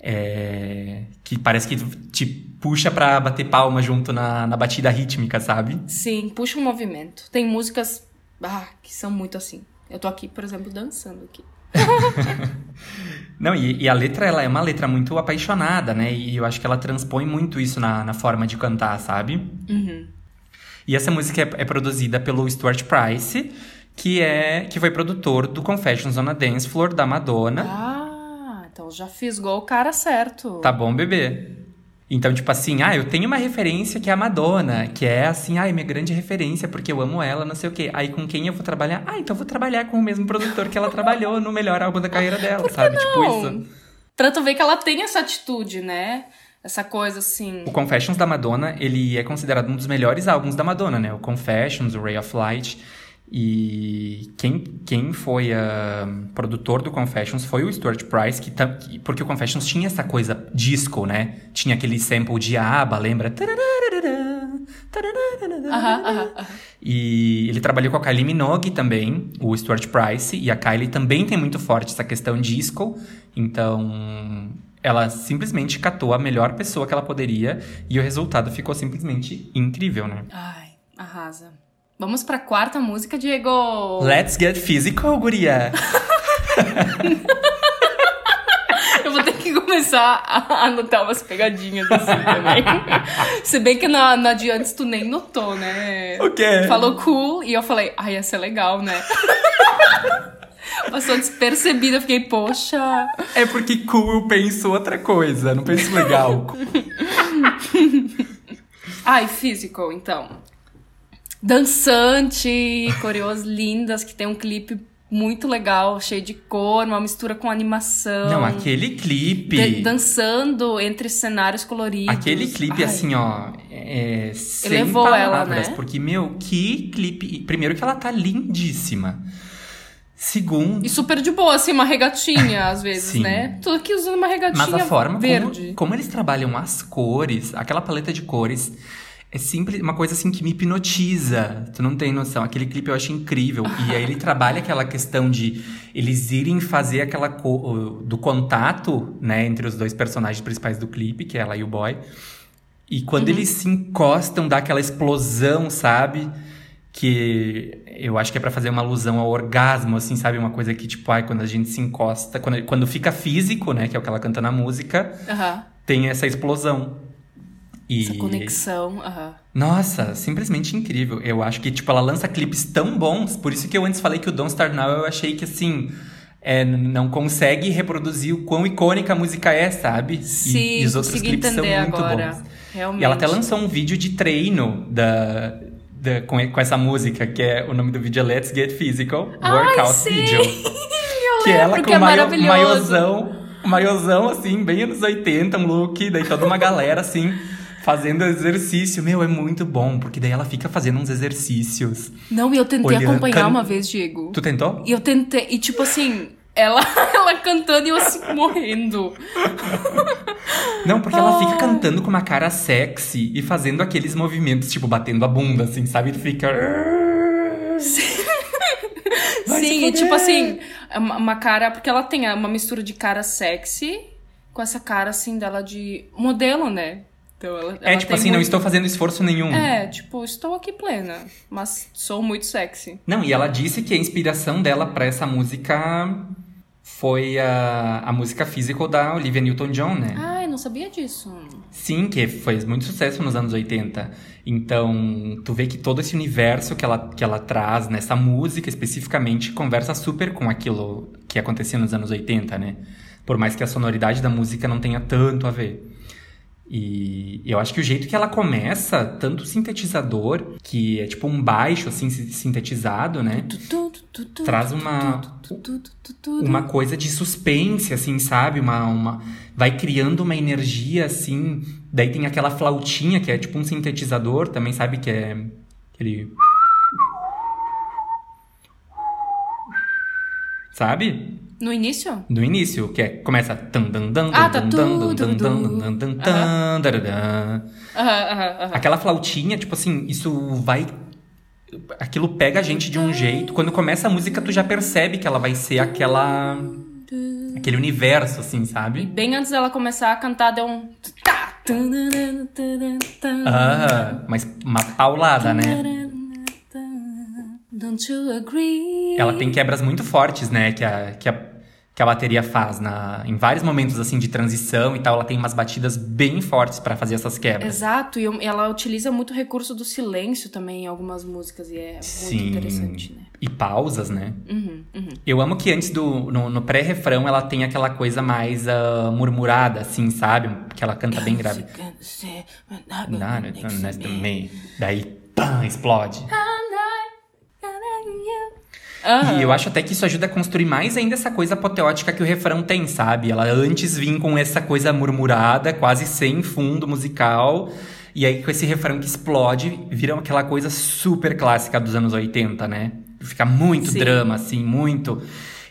Speaker 1: é, que parece que te puxa pra bater palma junto na, na batida rítmica, sabe?
Speaker 2: Sim, puxa um movimento. Tem músicas ah, que são muito assim. Eu tô aqui, por exemplo, dançando aqui.
Speaker 1: Não, e, e a letra, ela é uma letra muito apaixonada, né? E eu acho que ela transpõe muito isso na, na forma de cantar, sabe?
Speaker 2: Uhum.
Speaker 1: E essa música é, é produzida pelo Stuart Price, que é que foi produtor do Confessions on a Dance Floor da Madonna.
Speaker 2: Ah, então já fisgou o cara certo.
Speaker 1: Tá bom, bebê? Então, tipo assim, ah, eu tenho uma referência que é a Madonna, que é assim, ai, minha grande referência, porque eu amo ela, não sei o quê. Aí com quem eu vou trabalhar? Ah, então eu vou trabalhar com o mesmo produtor que ela trabalhou no melhor álbum da carreira dela, sabe? Tipo isso.
Speaker 2: Não. Pra tu ver que ela tem essa atitude, né? Essa coisa assim.
Speaker 1: O Confessions da Madonna, ele é considerado um dos melhores álbuns da Madonna, né? O Confessions, o Ray of Light. E quem, quem foi ah, produtor do Confessions foi o Stuart Price, que, porque o Confessions tinha essa coisa disco, né? Tinha aquele sample de ABBA, lembra?
Speaker 2: Aham, aham, aham.
Speaker 1: E ele trabalhou com a Kylie Minogue também, o Stuart Price, e a Kylie também tem muito forte essa questão disco, então ela simplesmente catou a melhor pessoa que ela poderia e o resultado ficou simplesmente incrível, né?
Speaker 2: Ai, arrasa. Vamos pra quarta música, Diego.
Speaker 1: Let's get physical, guria!
Speaker 2: Eu vou ter que começar a anotar umas pegadinhas assim também. Se bem que na, na de antes tu nem notou, né?
Speaker 1: O quê?
Speaker 2: Falou cool e eu falei, ai, ia ser legal, né? Passou despercebida, eu fiquei, poxa.
Speaker 1: É porque cool eu penso outra coisa, não penso legal.
Speaker 2: Ai, physical, então. Dançante, coreos lindas, que tem um clipe muito legal, cheio de cor, uma mistura com animação.
Speaker 1: Não, aquele clipe.
Speaker 2: Dan- dançando entre cenários coloridos.
Speaker 1: Aquele clipe,
Speaker 2: Ai,
Speaker 1: assim, ó, é, sem
Speaker 2: Elevou ela,
Speaker 1: palavras,
Speaker 2: né?
Speaker 1: porque, meu, que clipe... Primeiro que ela tá lindíssima. Segundo,
Speaker 2: E super de boa, assim, uma regatinha, às vezes,
Speaker 1: Sim.
Speaker 2: né? Tô aqui usando uma regatinha
Speaker 1: Mas a forma
Speaker 2: verde.
Speaker 1: como, como eles trabalham as cores, aquela paleta de cores, É simples, uma coisa assim que me hipnotiza. Tu não tem noção. Aquele clipe eu acho incrível. E aí ele trabalha aquela questão de eles irem fazer aquela co do contato, né, entre os dois personagens principais do clipe, que é ela e o boy. E quando eles se encostam, dá aquela explosão, sabe? Que eu acho que é pra fazer uma alusão ao orgasmo, assim, sabe? Uma coisa que, tipo, ai, quando a gente se encosta, quando, quando fica físico, né? Que é o que ela canta na música,
Speaker 2: Aham.
Speaker 1: tem essa explosão. E...
Speaker 2: Essa conexão. Aham.
Speaker 1: Nossa, simplesmente incrível. Eu acho que, tipo, ela lança clipes tão bons, por isso que eu antes falei que o Don't Start Now eu achei que, assim, é, não consegue reproduzir o quão icônica a música é, sabe? E-
Speaker 2: Sim,
Speaker 1: e, os outros clipes são muito
Speaker 2: agora.
Speaker 1: bons.
Speaker 2: Realmente.
Speaker 1: E ela até lançou um vídeo de treino da, da- com, com essa música, que é o nome do vídeo é Let's Get Physical Workout
Speaker 2: sim!
Speaker 1: Video.
Speaker 2: Eu
Speaker 1: que ela com
Speaker 2: que é
Speaker 1: maio, maiozão, maiozão, assim, bem anos 80, um look, daí toda uma galera, assim, fazendo exercício. Meu, é muito bom, porque daí ela fica fazendo uns exercícios.
Speaker 2: Não, e eu tentei
Speaker 1: Olhando-
Speaker 2: acompanhar
Speaker 1: can-
Speaker 2: uma vez, Diego.
Speaker 1: Tu tentou?
Speaker 2: E eu tentei, e tipo assim, ela, ela cantando e eu assim morrendo.
Speaker 1: Não, porque ela fica cantando com uma cara sexy e fazendo aqueles movimentos, tipo, batendo a bunda, assim, sabe? Tu fica... Se
Speaker 2: Sim, e tipo assim, é uma, uma cara, porque ela tem uma mistura de cara sexy com essa cara assim dela de modelo, né? Então ela,
Speaker 1: É
Speaker 2: ela
Speaker 1: tipo assim, não
Speaker 2: muito-
Speaker 1: estou fazendo esforço nenhum.
Speaker 2: É, tipo, estou aqui plena, mas sou muito sexy.
Speaker 1: Não, e ela disse que a inspiração dela pra essa música foi a, a música Physical da Olivia Newton-John, né?
Speaker 2: Ai, não sabia disso.
Speaker 1: Sim, que fez muito sucesso nos anos 80. Então, tu vê que todo esse universo que ela, que ela traz nessa música especificamente conversa super com aquilo que acontecia nos anos 80, né? Por mais que a sonoridade da música não tenha tanto a ver. E eu acho que o jeito que ela começa, tanto o sintetizador, que é tipo um baixo assim sintetizado, né? Traz uma uma coisa de suspense, assim, sabe? Uma, uma... Vai criando uma energia, assim. Daí tem aquela flautinha, que é tipo um sintetizador também, sabe? Que é aquele... Sabe?
Speaker 2: No início?
Speaker 1: No início, que é, começa... tan, dan, dan,
Speaker 2: Ah,
Speaker 1: dan,
Speaker 2: tá
Speaker 1: dan, dan, dan, dan, dan. Aquela flautinha, tipo assim, isso vai. Aquilo pega a gente de um jeito. Quando começa a música, tu já percebe que ela vai ser aquela. Aquele universo, assim,
Speaker 2: E
Speaker 1: sabe?
Speaker 2: bem antes dela começar a cantar, deu um.
Speaker 1: Ah, mas uma paulada, né?
Speaker 2: Don't you agree?
Speaker 1: Ela tem quebras muito fortes, né? Que a, que a, que a bateria faz. Na, em vários momentos, assim, de transição e tal. Ela tem umas batidas bem fortes pra fazer essas quebras.
Speaker 2: Exato, e ela utiliza muito o recurso do silêncio também em algumas músicas, e é muito
Speaker 1: Sim.
Speaker 2: interessante, né?
Speaker 1: E pausas, né?
Speaker 2: Uhum, uhum.
Speaker 1: Eu amo que antes do. No, no pré-refrão ela tem aquela coisa mais ah, murmurada, assim, sabe? Que ela canta bem grave. Me. Daí, pam, explode.
Speaker 2: Aham.
Speaker 1: E eu acho até que isso ajuda a construir mais ainda essa coisa apoteótica que o refrão tem, sabe? Ela antes vinha com essa coisa murmurada, quase sem fundo musical. E aí, com esse refrão que explode, vira aquela coisa super clássica dos anos 80, né? Fica muito
Speaker 2: Sim.
Speaker 1: drama, assim, muito.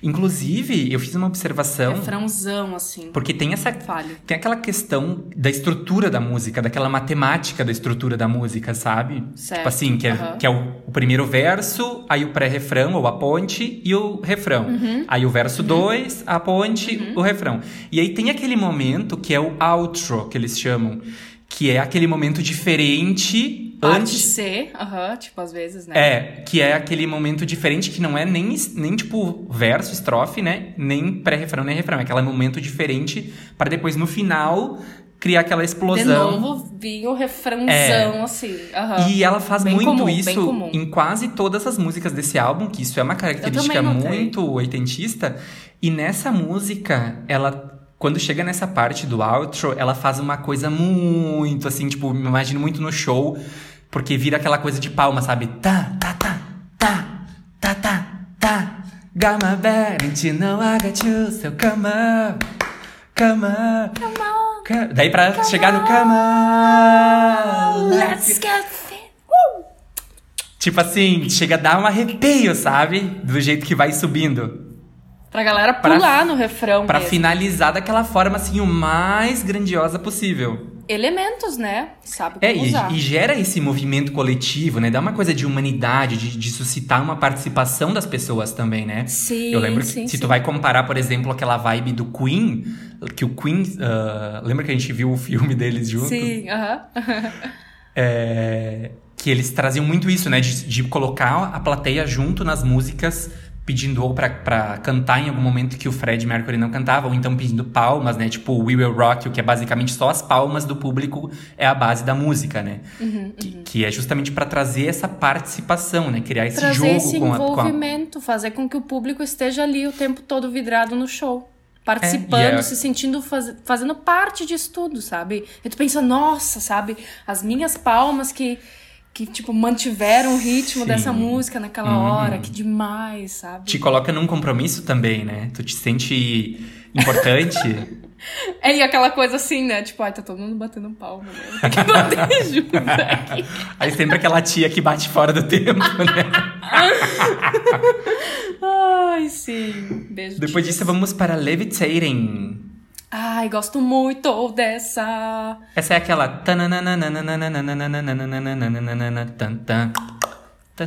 Speaker 1: Inclusive, eu fiz uma observação.
Speaker 2: Refrãozão, assim.
Speaker 1: Porque tem essa.
Speaker 2: Falho.
Speaker 1: Tem aquela questão da estrutura da música, daquela matemática da estrutura da música, sabe?
Speaker 2: Certo,
Speaker 1: Tipo assim, que é, que é o, o primeiro verso, aí o pré-refrão, ou a ponte, e o refrão.
Speaker 2: Uhum.
Speaker 1: Aí o verso 2, a ponte, o refrão. E aí tem aquele momento que é o outro, que eles chamam. Que é aquele momento diferente
Speaker 2: Parte
Speaker 1: antes.
Speaker 2: C, aham, tipo, às vezes, né?
Speaker 1: É, que é aquele momento diferente que não é nem, nem tipo verso, estrofe, né? Nem pré-refrão, nem refrão. É aquele momento diferente para depois no final criar aquela
Speaker 2: De
Speaker 1: explosão.
Speaker 2: novo, vinha o refrãozão,
Speaker 1: É.
Speaker 2: assim.
Speaker 1: E ela faz
Speaker 2: Bem
Speaker 1: muito
Speaker 2: comum,
Speaker 1: isso em quase todas as músicas desse álbum, que isso é uma característica muito oitentista. E nessa música, ela. Quando chega nessa parte do outro, ela faz uma coisa muito assim, tipo, me imagino muito no show, porque vira aquela coisa de palma, sabe? Tá, tá, tá, tá, tá, tá, tá. Gama Berent, não haga tio, seu cama, cama. Ca- Daí pra chegar no cama.
Speaker 2: Let's get fit.
Speaker 1: Tipo assim, chega a dar um arrepio, sabe? Do jeito que vai subindo.
Speaker 2: Pra galera
Speaker 1: Pra-
Speaker 2: pular no refrão
Speaker 1: Pra
Speaker 2: mesmo.
Speaker 1: finalizar daquela forma, assim, o mais grandiosa possível.
Speaker 2: elementos, né? Sabe como
Speaker 1: É, e,
Speaker 2: usar.
Speaker 1: e gera esse movimento coletivo, né? Dá uma coisa de humanidade, de, de suscitar uma participação das pessoas também, né?
Speaker 2: Sim,
Speaker 1: Eu lembro que
Speaker 2: sim,
Speaker 1: se
Speaker 2: sim.
Speaker 1: tu vai comparar, por exemplo, aquela vibe do Queen, que o Queen. ah, lembra que a gente viu o filme deles juntos?
Speaker 2: Sim, aham.
Speaker 1: É, que eles traziam muito isso, né? De, de colocar a plateia junto nas músicas, pedindo ou pra, pra cantar em algum momento que o Fred Mercury não cantava, ou então pedindo palmas, né? Tipo We Will Rock You, que é basicamente só as palmas do público é a base da música, né?
Speaker 2: Uhum,
Speaker 1: Que, que é justamente pra trazer essa participação, né? Criar esse
Speaker 2: Trazer
Speaker 1: jogo
Speaker 2: esse
Speaker 1: com a, com a-
Speaker 2: envolvimento, fazer com que o público esteja ali o tempo todo vidrado no show. Participando,
Speaker 1: e é-
Speaker 2: se sentindo, faz- fazendo parte disso tudo, sabe? E tu pensa, nossa, sabe? As minhas palmas que, que tipo, mantiveram o ritmo
Speaker 1: Sim.
Speaker 2: dessa música naquela
Speaker 1: Uhum.
Speaker 2: hora, que demais, sabe?
Speaker 1: Te coloca num compromisso também, né? Tu te sente importante.
Speaker 2: É, e aquela coisa assim, né? Tipo, ai, tá todo mundo batendo palma, né? Tem que bater junto aqui.
Speaker 1: Aí sempre aquela tia que bate fora do tempo, né?
Speaker 2: Ai, sim. Beijo.
Speaker 1: Depois disso, vamos para Levitating.
Speaker 2: Ai, gosto muito dessa.
Speaker 1: Essa é aquela.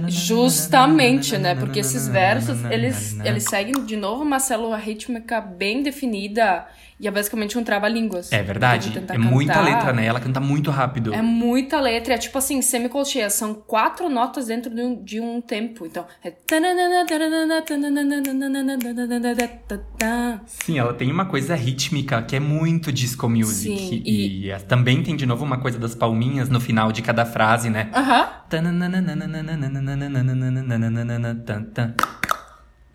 Speaker 2: Justamente, né? Porque esses versos, eles, eles seguem de novo uma célula rítmica bem definida e é basicamente um trava-línguas.
Speaker 1: É verdade. É muita
Speaker 2: cantar.
Speaker 1: letra, né? Ela canta muito rápido.
Speaker 2: É muita letra, é tipo assim, semicolcheia. São quatro notas dentro de um, de um tempo. Então, é.
Speaker 1: Sim, ela tem uma coisa rítmica que é muito disco music.
Speaker 2: Sim,
Speaker 1: e... e também tem de novo uma coisa das palminhas no final de cada frase, né?
Speaker 2: Aham.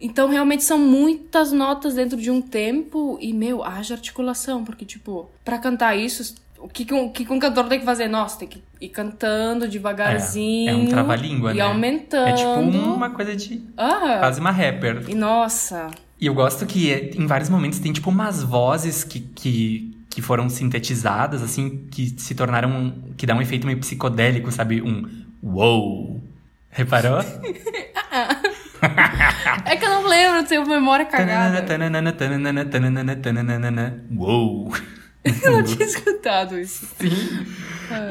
Speaker 2: Então, realmente são muitas notas dentro de um tempo e, meu, haja articulação, porque, tipo, pra cantar isso, o que, que, um, cantor tem que fazer? Nossa, tem que ir cantando devagarzinho.
Speaker 1: É, é um trava-língua,
Speaker 2: e
Speaker 1: né?
Speaker 2: aumentando.
Speaker 1: É tipo uma coisa de.
Speaker 2: Aham.
Speaker 1: Quase uma rapper.
Speaker 2: E nossa,
Speaker 1: E eu gosto que em vários momentos tem tipo umas vozes que, que, que foram sintetizadas, assim, que se tornaram. que dá um efeito meio psicodélico, sabe? Um wow. Reparou?
Speaker 2: é que eu não lembro, tenho memória cagada.
Speaker 1: Wow.
Speaker 2: eu não tinha escutado isso.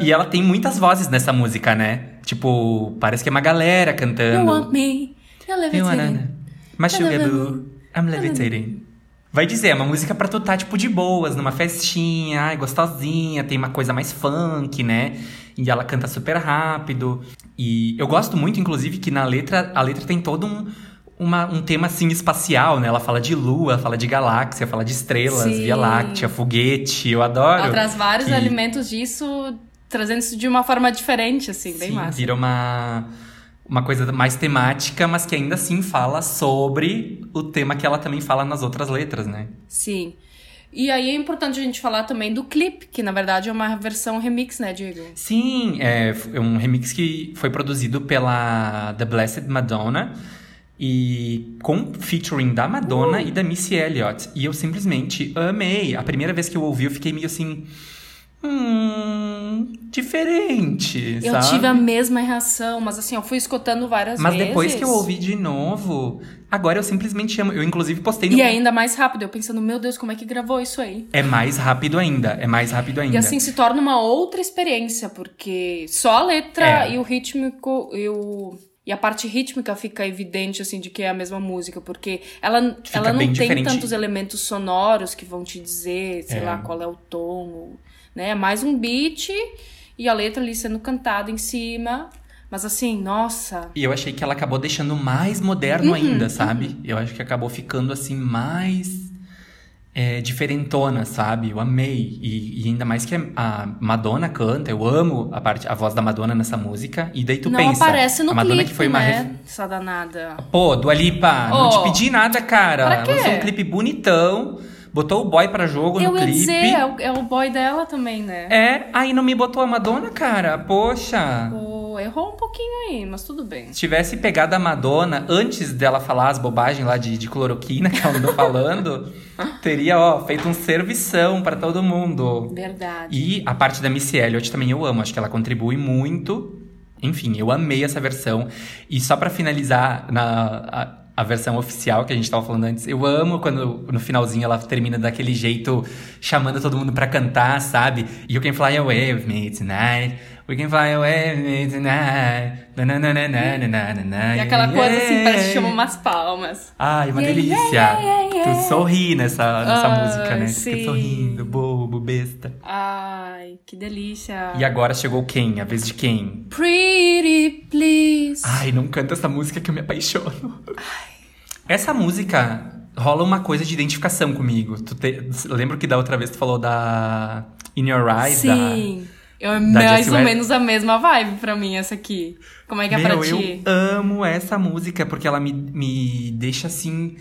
Speaker 1: E ela tem muitas vozes nessa música, né? Tipo, parece que é uma galera
Speaker 2: You
Speaker 1: cantando.
Speaker 2: want me, you're
Speaker 1: You
Speaker 2: levitating.
Speaker 1: wanna- My sugar boo, I'm levitating. Vai dizer, é uma música pra tu tá, tipo, de boas, numa festinha, ai, gostosinha, tem uma coisa mais funk, né? E ela canta super rápido. E eu gosto muito, inclusive, que na letra, a letra tem todo um, uma- um tema, assim, espacial, né? Ela fala de lua, fala de galáxia, fala de estrelas,
Speaker 2: Sim.
Speaker 1: Via Láctea, foguete, eu adoro.
Speaker 2: Ela traz vários
Speaker 1: que-
Speaker 2: elementos disso, trazendo isso de uma forma diferente, assim, bem
Speaker 1: Sim,
Speaker 2: massa.
Speaker 1: vira uma, uma coisa mais temática, mas que ainda assim fala sobre o tema que ela também fala nas outras letras, né?
Speaker 2: Sim. E aí é importante a gente falar também do clipe, que na verdade é uma versão remix, né, Diego?
Speaker 1: Sim, é é um remix que foi produzido pela The Blessed Madonna e com featuring da Madonna e da Missy Elliott. E eu simplesmente amei. A primeira vez que eu ouvi, eu fiquei meio assim. Hum. Diferente.
Speaker 2: Eu
Speaker 1: sabe?
Speaker 2: tive a mesma reação, mas assim, eu fui escutando várias
Speaker 1: Mas
Speaker 2: vezes.
Speaker 1: depois que eu ouvi de novo, agora eu simplesmente amo. Eu, inclusive, postei no.
Speaker 2: E ainda mais rápido, eu pensando, meu Deus, como é que gravou isso aí?
Speaker 1: É mais rápido ainda. É mais rápido ainda.
Speaker 2: E assim se torna uma outra experiência, porque só a letra
Speaker 1: É.
Speaker 2: e o rítmico e, o, e a parte rítmica fica evidente, assim, de que é a mesma música, porque ela,
Speaker 1: Fica
Speaker 2: ela não tem
Speaker 1: diferente.
Speaker 2: tantos elementos sonoros que vão te dizer, sei
Speaker 1: É.
Speaker 2: lá, qual é o tom, né? Mais um beat e a letra ali sendo cantada em cima. Mas assim, nossa,
Speaker 1: E eu achei que ela acabou deixando mais
Speaker 2: Uhum,
Speaker 1: moderno ainda, sabe? Eu acho que acabou ficando assim mais é, diferentona, sabe? Eu amei. E, e ainda mais que a Madonna canta, eu amo a parte, a voz da Madonna nessa música. E daí tu
Speaker 2: não
Speaker 1: pensa.
Speaker 2: aparece no
Speaker 1: a Madonna
Speaker 2: clipe,
Speaker 1: que foi uma
Speaker 2: né?
Speaker 1: ref-
Speaker 2: Essa danada.
Speaker 1: Pô, Dua Lipa, não
Speaker 2: Oh.
Speaker 1: te pedi nada, cara. Lançou um clipe bonitão, botou o boy pra jogo
Speaker 2: Eu
Speaker 1: no clipe.
Speaker 2: dizer, é o, é o boy dela também, né?
Speaker 1: É, aí não me botou a Madonna, cara. Poxa.
Speaker 2: Pô, errou um pouquinho aí, mas tudo bem.
Speaker 1: Se tivesse pegado a Madonna antes dela falar as bobagens lá de, de cloroquina que ela andou falando, teria, ó, feito um servição pra todo mundo.
Speaker 2: Verdade.
Speaker 1: E a parte da Missy Elliott também eu amo, acho que ela contribui muito. Enfim, eu amei essa versão. E só pra finalizar, na, a- a versão oficial que a gente tava falando antes. Eu amo quando no finalzinho ela termina daquele jeito, chamando todo mundo pra cantar, sabe? You can fly away with me tonight. We can fly away with me tonight. Na, na, na, na, na, na, na, na,
Speaker 2: E aquela coisa assim, parece que chama umas palmas.
Speaker 1: Ai, uma
Speaker 2: Yeah,
Speaker 1: delícia.
Speaker 2: yeah.
Speaker 1: Tu sorri nessa, nessa
Speaker 2: Ai,
Speaker 1: música, né? Tu
Speaker 2: sim.
Speaker 1: Fica sorrindo, bobo, besta.
Speaker 2: Ai, que delícia.
Speaker 1: E agora chegou quem? A vez de quem?
Speaker 2: Pretty please.
Speaker 1: Ai, não canta essa música que eu me apaixono. Essa música rola uma coisa de identificação comigo. Tu te... Lembro que da outra vez tu falou da In Your Eyes, da...
Speaker 2: Sim. Eu, é mais
Speaker 1: Jessie
Speaker 2: ou menos a mesma vibe pra mim, essa aqui. Como é que é
Speaker 1: Meu,
Speaker 2: pra ti?
Speaker 1: eu amo essa música porque ela me, me deixa assim.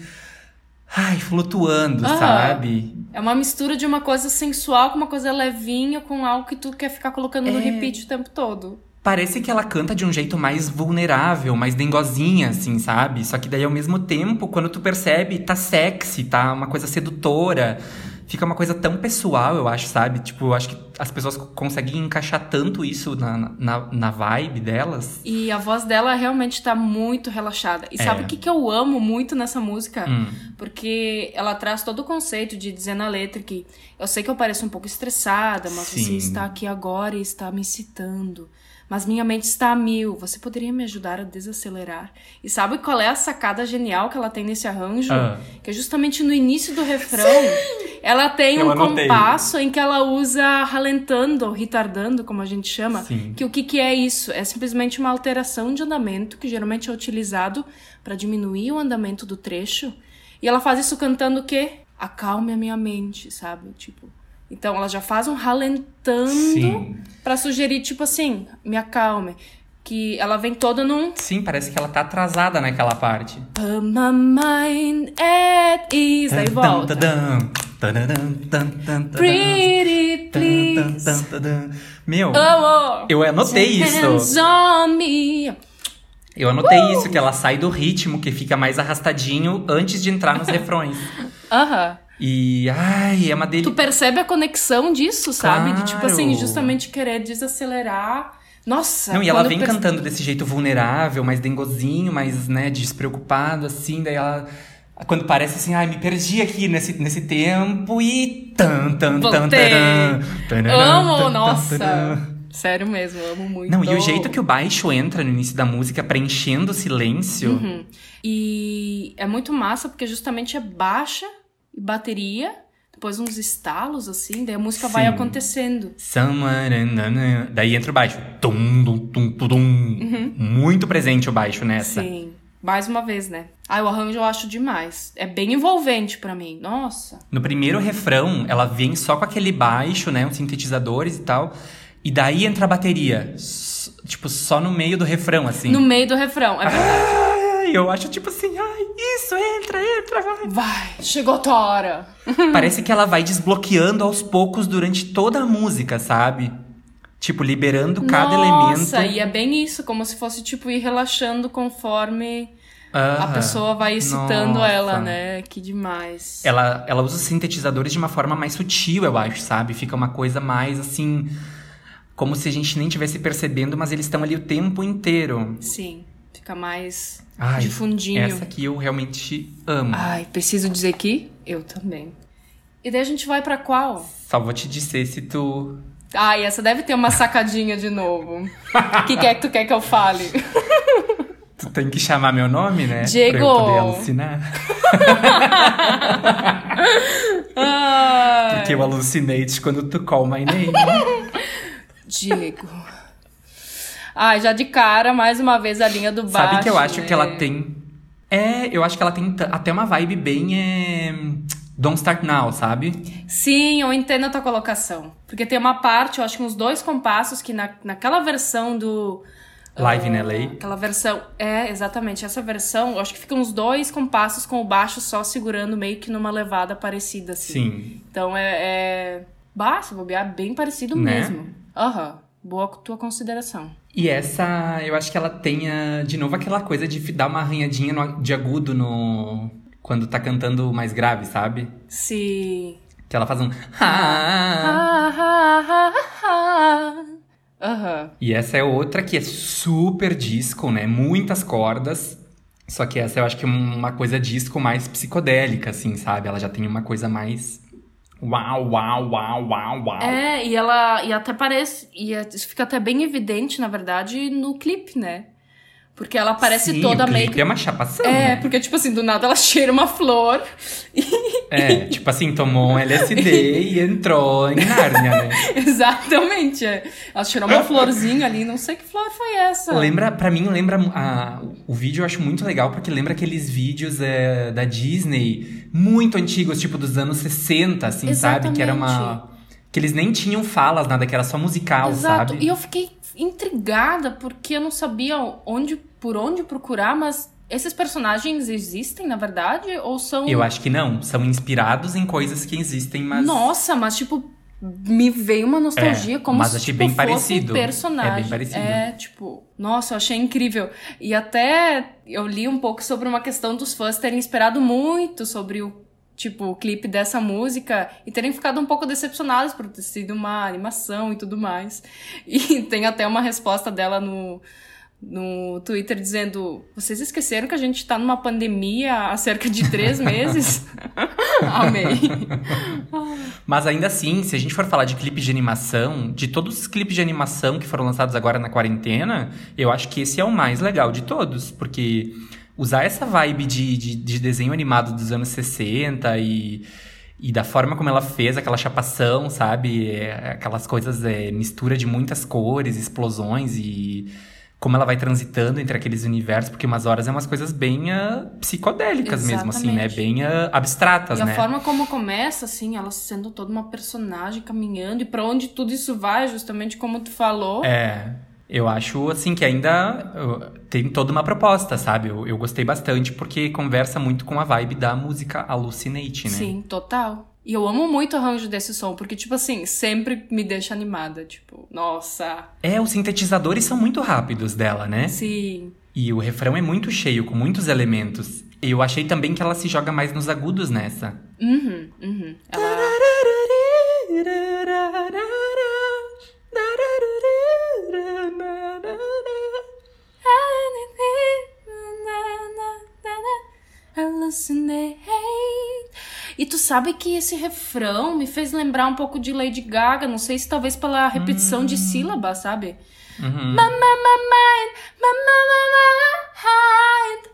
Speaker 1: Ai, flutuando,
Speaker 2: Aham.
Speaker 1: sabe?
Speaker 2: É uma mistura de uma coisa sensual com uma coisa levinha, com algo que tu quer ficar colocando no
Speaker 1: É.
Speaker 2: repeat o tempo todo.
Speaker 1: Parece que ela canta de um jeito mais vulnerável, mais dengozinha, assim, sabe? Só que daí, ao mesmo tempo, quando tu percebe, tá sexy, tá uma coisa sedutora. Fica uma coisa tão pessoal, eu acho, sabe? Tipo, eu acho que as pessoas conseguem encaixar tanto isso na, na, na vibe delas.
Speaker 2: E a voz dela realmente tá muito relaxada. E
Speaker 1: É.
Speaker 2: sabe o que, que eu amo muito nessa música?
Speaker 1: Hum.
Speaker 2: Porque ela traz todo o conceito de dizer na letra que eu sei que eu pareço um pouco estressada, mas você
Speaker 1: Sim.
Speaker 2: está aqui agora e está me citando. Mas minha mente está a mil. Você poderia me ajudar a desacelerar? E sabe qual é a sacada genial que ela tem nesse arranjo?
Speaker 1: Ah.
Speaker 2: Que é justamente no início do refrão. Ela tem
Speaker 1: Eu
Speaker 2: um
Speaker 1: anotei.
Speaker 2: compasso em que ela usa ralentando, ou retardando, como a gente chama.
Speaker 1: Sim.
Speaker 2: Que o que, que é isso? É simplesmente uma alteração de andamento que geralmente é utilizado para diminuir o andamento do trecho. E ela faz isso cantando o quê? Acalme a minha mente, sabe? Tipo. Então ela já faz um ralentando para sugerir, tipo assim, me acalme. Que ela vem toda num
Speaker 1: Sim, parece que ela tá atrasada naquela parte.
Speaker 2: Put my mind at ease. Daí volta. Pretty please.
Speaker 1: Meu,
Speaker 2: Oh, oh.
Speaker 1: eu anotei
Speaker 2: Hands
Speaker 1: isso.
Speaker 2: on me.
Speaker 1: Eu anotei isso, que ela sai do ritmo, que fica mais arrastadinho antes de entrar nos refrões.
Speaker 2: Aham.
Speaker 1: E, ai, é uma
Speaker 2: Tu
Speaker 1: delícia.
Speaker 2: percebe a conexão disso, sabe? De tipo assim,
Speaker 1: Claro.
Speaker 2: justamente querer desacelerar. Nossa,
Speaker 1: Não, e ela vem
Speaker 2: perce-
Speaker 1: cantando desse jeito vulnerável, mais dengozinho, mais, né, despreocupado, assim. Daí ela. Quando parece assim, ai, me perdi aqui nesse, nesse tempo e. Tan, tan, tan, taran, taran,
Speaker 2: Amo,
Speaker 1: tan,
Speaker 2: nossa.
Speaker 1: taran.
Speaker 2: Sério mesmo, amo muito.
Speaker 1: Não, e o jeito que o baixo entra no início da música, preenchendo o silêncio.
Speaker 2: Uhum. E é muito massa porque justamente é baixa bateria, depois uns estalos assim, daí a música vai
Speaker 1: Sim.
Speaker 2: acontecendo.
Speaker 1: Na, na. Daí entra o baixo. Tum, tum, tum, tum, tum. Muito presente o baixo nessa.
Speaker 2: Uhum. Sim. Mais uma vez, né? Ah, o arranjo eu acho demais. É bem envolvente pra mim. Nossa.
Speaker 1: No primeiro refrão, ela vem só com aquele baixo, né? Os sintetizadores e tal. E daí entra a bateria. Tipo, só no meio do refrão, assim.
Speaker 2: No meio do refrão. É verdade.
Speaker 1: Ai, eu acho tipo assim, ai, isso, entra, entra, vai.
Speaker 2: Vai, chegou tua hora.
Speaker 1: Parece que ela vai desbloqueando aos poucos durante toda a música, sabe? Tipo, liberando cada
Speaker 2: Nossa,
Speaker 1: elemento.
Speaker 2: e é bem isso, como se fosse tipo ir relaxando conforme a pessoa vai excitando
Speaker 1: Nossa.
Speaker 2: ela, né? Que demais.
Speaker 1: Ela, ela usa os sintetizadores de uma forma mais sutil, eu acho, sabe? Fica uma coisa mais assim. Como se a gente nem tivesse percebendo, mas eles estão ali o tempo inteiro.
Speaker 2: Sim, fica mais
Speaker 1: Ai,
Speaker 2: de fundinho.
Speaker 1: Essa aqui eu realmente amo.
Speaker 2: Ai, preciso dizer que eu também. E daí a gente vai pra qual?
Speaker 1: Só vou te dizer se tu.
Speaker 2: Ai, essa deve ter uma sacadinha de novo. O que, que é que tu quer que eu fale?
Speaker 1: Tu tem que chamar meu nome, né?
Speaker 2: Diego.
Speaker 1: Pra eu poder alucinar. Porque eu alucinei quando tu call my name.
Speaker 2: Diego. Ai, já de cara, mais uma vez a linha do baixo.
Speaker 1: Sabe que eu acho que ela tem. É, eu acho que ela tem até uma vibe bem. É... Don't Start Now, sabe?
Speaker 2: Sim, eu entendo a tua colocação. Porque tem uma parte, eu acho que uns dois compassos que na, naquela versão do.
Speaker 1: Live in
Speaker 2: ah,
Speaker 1: LA.
Speaker 2: Aquela versão. É, exatamente. Essa versão, eu acho que ficam uns dois compassos com o baixo só segurando meio que numa levada parecida, assim.
Speaker 1: Sim.
Speaker 2: Então é. é... Bah, se bobear, bem parecido
Speaker 1: Né?
Speaker 2: mesmo. Aham. Boa tua consideração.
Speaker 1: E essa, eu acho que ela tenha, de novo, aquela coisa de dar uma arranhadinha no- de agudo no. Quando tá cantando mais grave, sabe?
Speaker 2: Se.
Speaker 1: Que ela faz um.
Speaker 2: Aham.
Speaker 1: E essa é outra que é super disco, né? Muitas cordas. Só que essa eu acho que é uma coisa disco mais psicodélica, assim, sabe? Ela já tem uma coisa mais. Uau, uau, uau, uau, uau.
Speaker 2: É, e ela. E até parece. E é, isso fica até bem evidente, na verdade, no clipe, né? Porque ela parece
Speaker 1: Sim,
Speaker 2: toda meio que.
Speaker 1: é uma chapação,
Speaker 2: É,
Speaker 1: né?
Speaker 2: porque, tipo assim, do nada ela cheira uma flor.
Speaker 1: É, tipo assim, tomou um LSD e entrou em Nárnia, né?
Speaker 2: Exatamente. É. Ela cheirou uma florzinha ali, não sei que flor foi essa.
Speaker 1: Lembra, pra mim, lembra. a- o vídeo eu acho muito legal porque lembra aqueles vídeos é, da Disney muito antigos, tipo dos anos 60, assim, sabe? Que era uma. Que eles nem tinham falas, nada, que era só musical,
Speaker 2: Exato.
Speaker 1: sabe?
Speaker 2: E eu fiquei intrigada porque eu não sabia onde, por onde procurar, mas esses personagens existem, na verdade? Ou são.
Speaker 1: Eu acho que não. São inspirados em coisas que existem, mas.
Speaker 2: Nossa, mas tipo, me veio uma nostalgia
Speaker 1: É,
Speaker 2: como
Speaker 1: mas
Speaker 2: se
Speaker 1: achei
Speaker 2: tipo,
Speaker 1: bem
Speaker 2: fosse
Speaker 1: parecido.
Speaker 2: um personagem.
Speaker 1: É bem parecido.
Speaker 2: É, tipo, nossa, eu achei incrível. E até eu li um pouco sobre uma questão dos fãs terem esperado muito sobre o tipo o clipe dessa música e terem ficado um pouco decepcionados por ter sido uma animação e tudo mais. E tem até uma resposta dela no no Twitter dizendo: Vocês esqueceram que a gente tá numa pandemia há cerca de três meses? Amei.
Speaker 1: Mas ainda assim, se a gente for falar de clipe de animação, de todos os clipes de animação que foram lançados agora na quarentena, eu acho que esse é o mais legal de todos, porque usar essa vibe de, de, de desenho animado dos anos 60 e, e da forma como ela fez aquela chapação, sabe? É, aquelas coisas, é, mistura de muitas cores, explosões e como ela vai transitando entre aqueles universos, porque umas horas é umas coisas bem ah, psicodélicas mesmo, assim, né?
Speaker 2: Exatamente.
Speaker 1: Bem ah, abstratas,
Speaker 2: E a
Speaker 1: né?
Speaker 2: forma como começa, assim, ela sendo toda uma personagem caminhando e pra onde tudo isso vai, justamente como tu falou.
Speaker 1: É, eu acho assim que ainda uh, tem toda uma proposta, sabe? Eu, eu gostei bastante porque conversa muito com a vibe da música Hallucinate, né?
Speaker 2: Sim, total. E eu amo muito o arranjo desse som, porque, tipo assim, sempre me deixa animada. Tipo, nossa,
Speaker 1: É, os sintetizadores são muito rápidos dela, né?
Speaker 2: sim.
Speaker 1: E o refrão é muito cheio, com muitos elementos. E eu achei também que ela se joga mais nos agudos nessa.
Speaker 2: Uhum, uhum. Ela. Hallucinate. E tu sabe que esse refrão me fez lembrar um pouco de Lady Gaga, não sei se talvez pela repetição de sílabas, sabe?
Speaker 1: Uhum.
Speaker 2: Mama, mama, mama, mama,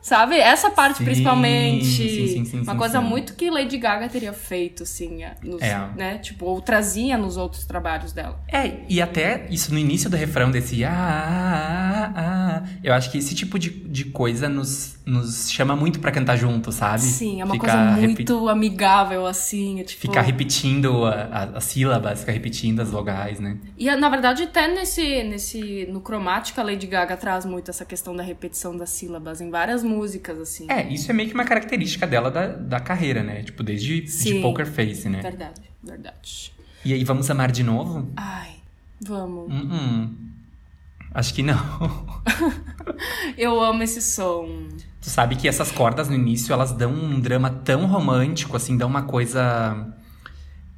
Speaker 2: Sabe? Essa parte
Speaker 1: Sim,
Speaker 2: principalmente.
Speaker 1: sim, sim, sim,
Speaker 2: uma
Speaker 1: sim,
Speaker 2: coisa
Speaker 1: sim.
Speaker 2: muito que Lady Gaga teria feito, assim, nos,
Speaker 1: É.
Speaker 2: né? Tipo, ou trazia nos outros trabalhos dela.
Speaker 1: É, e até isso no início do refrão desse ah, ah, ah, ah, eu acho que esse tipo de, de coisa nos, nos chama muito pra cantar junto, sabe?
Speaker 2: Sim, é uma coisa muito amigável, assim. é tipo...
Speaker 1: Ficar repetindo as sílabas, ficar repetindo as vogais, né?
Speaker 2: E na verdade, até nesse, nesse. No cromática, a Lady Gaga traz muito essa questão da repetição das sílabas em várias músicas, assim.
Speaker 1: É, isso é meio que uma característica dela da, da carreira, né? Tipo, desde de
Speaker 2: Sim.
Speaker 1: Poker Face, né?
Speaker 2: Verdade, verdade.
Speaker 1: E aí, vamos amar de novo?
Speaker 2: Ai, vamos.
Speaker 1: Hum, hum. Acho que não.
Speaker 2: Eu amo esse som.
Speaker 1: tu sabe que essas cordas no início, elas dão um drama tão romântico, assim, dão uma coisa...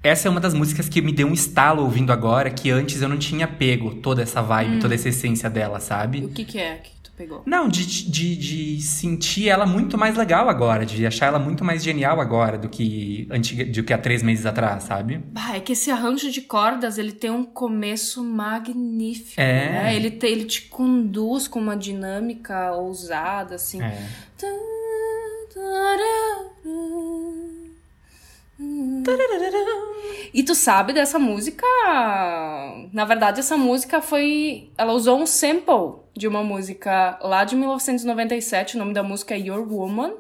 Speaker 1: Essa é uma das músicas que me deu um estalo ouvindo agora, que antes eu não tinha pego toda essa vibe, toda essa essência dela, sabe?
Speaker 2: o que que é que tu pegou?
Speaker 1: Não, de, de, de sentir ela muito mais legal agora, de achar ela muito mais genial agora do que, antiga, do que há três meses atrás, sabe?
Speaker 2: Ah, é que esse arranjo de cordas, ele tem um começo magnífico,
Speaker 1: É.
Speaker 2: né? Ele, te- ele te conduz com uma dinâmica ousada, assim.
Speaker 1: É.
Speaker 2: E tu sabe dessa música? Na verdade, essa música foi. Ela usou um sample de uma música lá de 1997. O nome da música é Your Woman,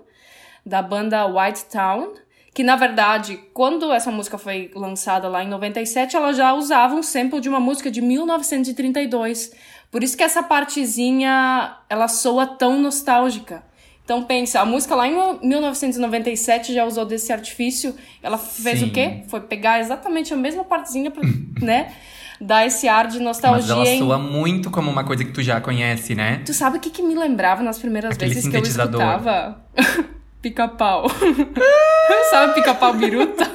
Speaker 2: da banda White Town. Que na verdade, quando essa música foi lançada lá em 97, ela já usava um sample de uma música de 1932. Por isso que essa partezinha ela soa tão nostálgica. Então pensa, a música lá em 1997 já usou desse artifício. Ela fez
Speaker 1: Sim.
Speaker 2: o quê? Foi pegar exatamente a mesma partezinha pra, né, dar esse ar de
Speaker 1: Mas
Speaker 2: nostalgia.
Speaker 1: ela
Speaker 2: em-
Speaker 1: soa muito como uma coisa que tu já conhece, né?
Speaker 2: Tu sabe o que, que me lembrava nas primeiras
Speaker 1: Aquele
Speaker 2: vezes que eu escutava? Pica-pau. sabe pica-pau biruta?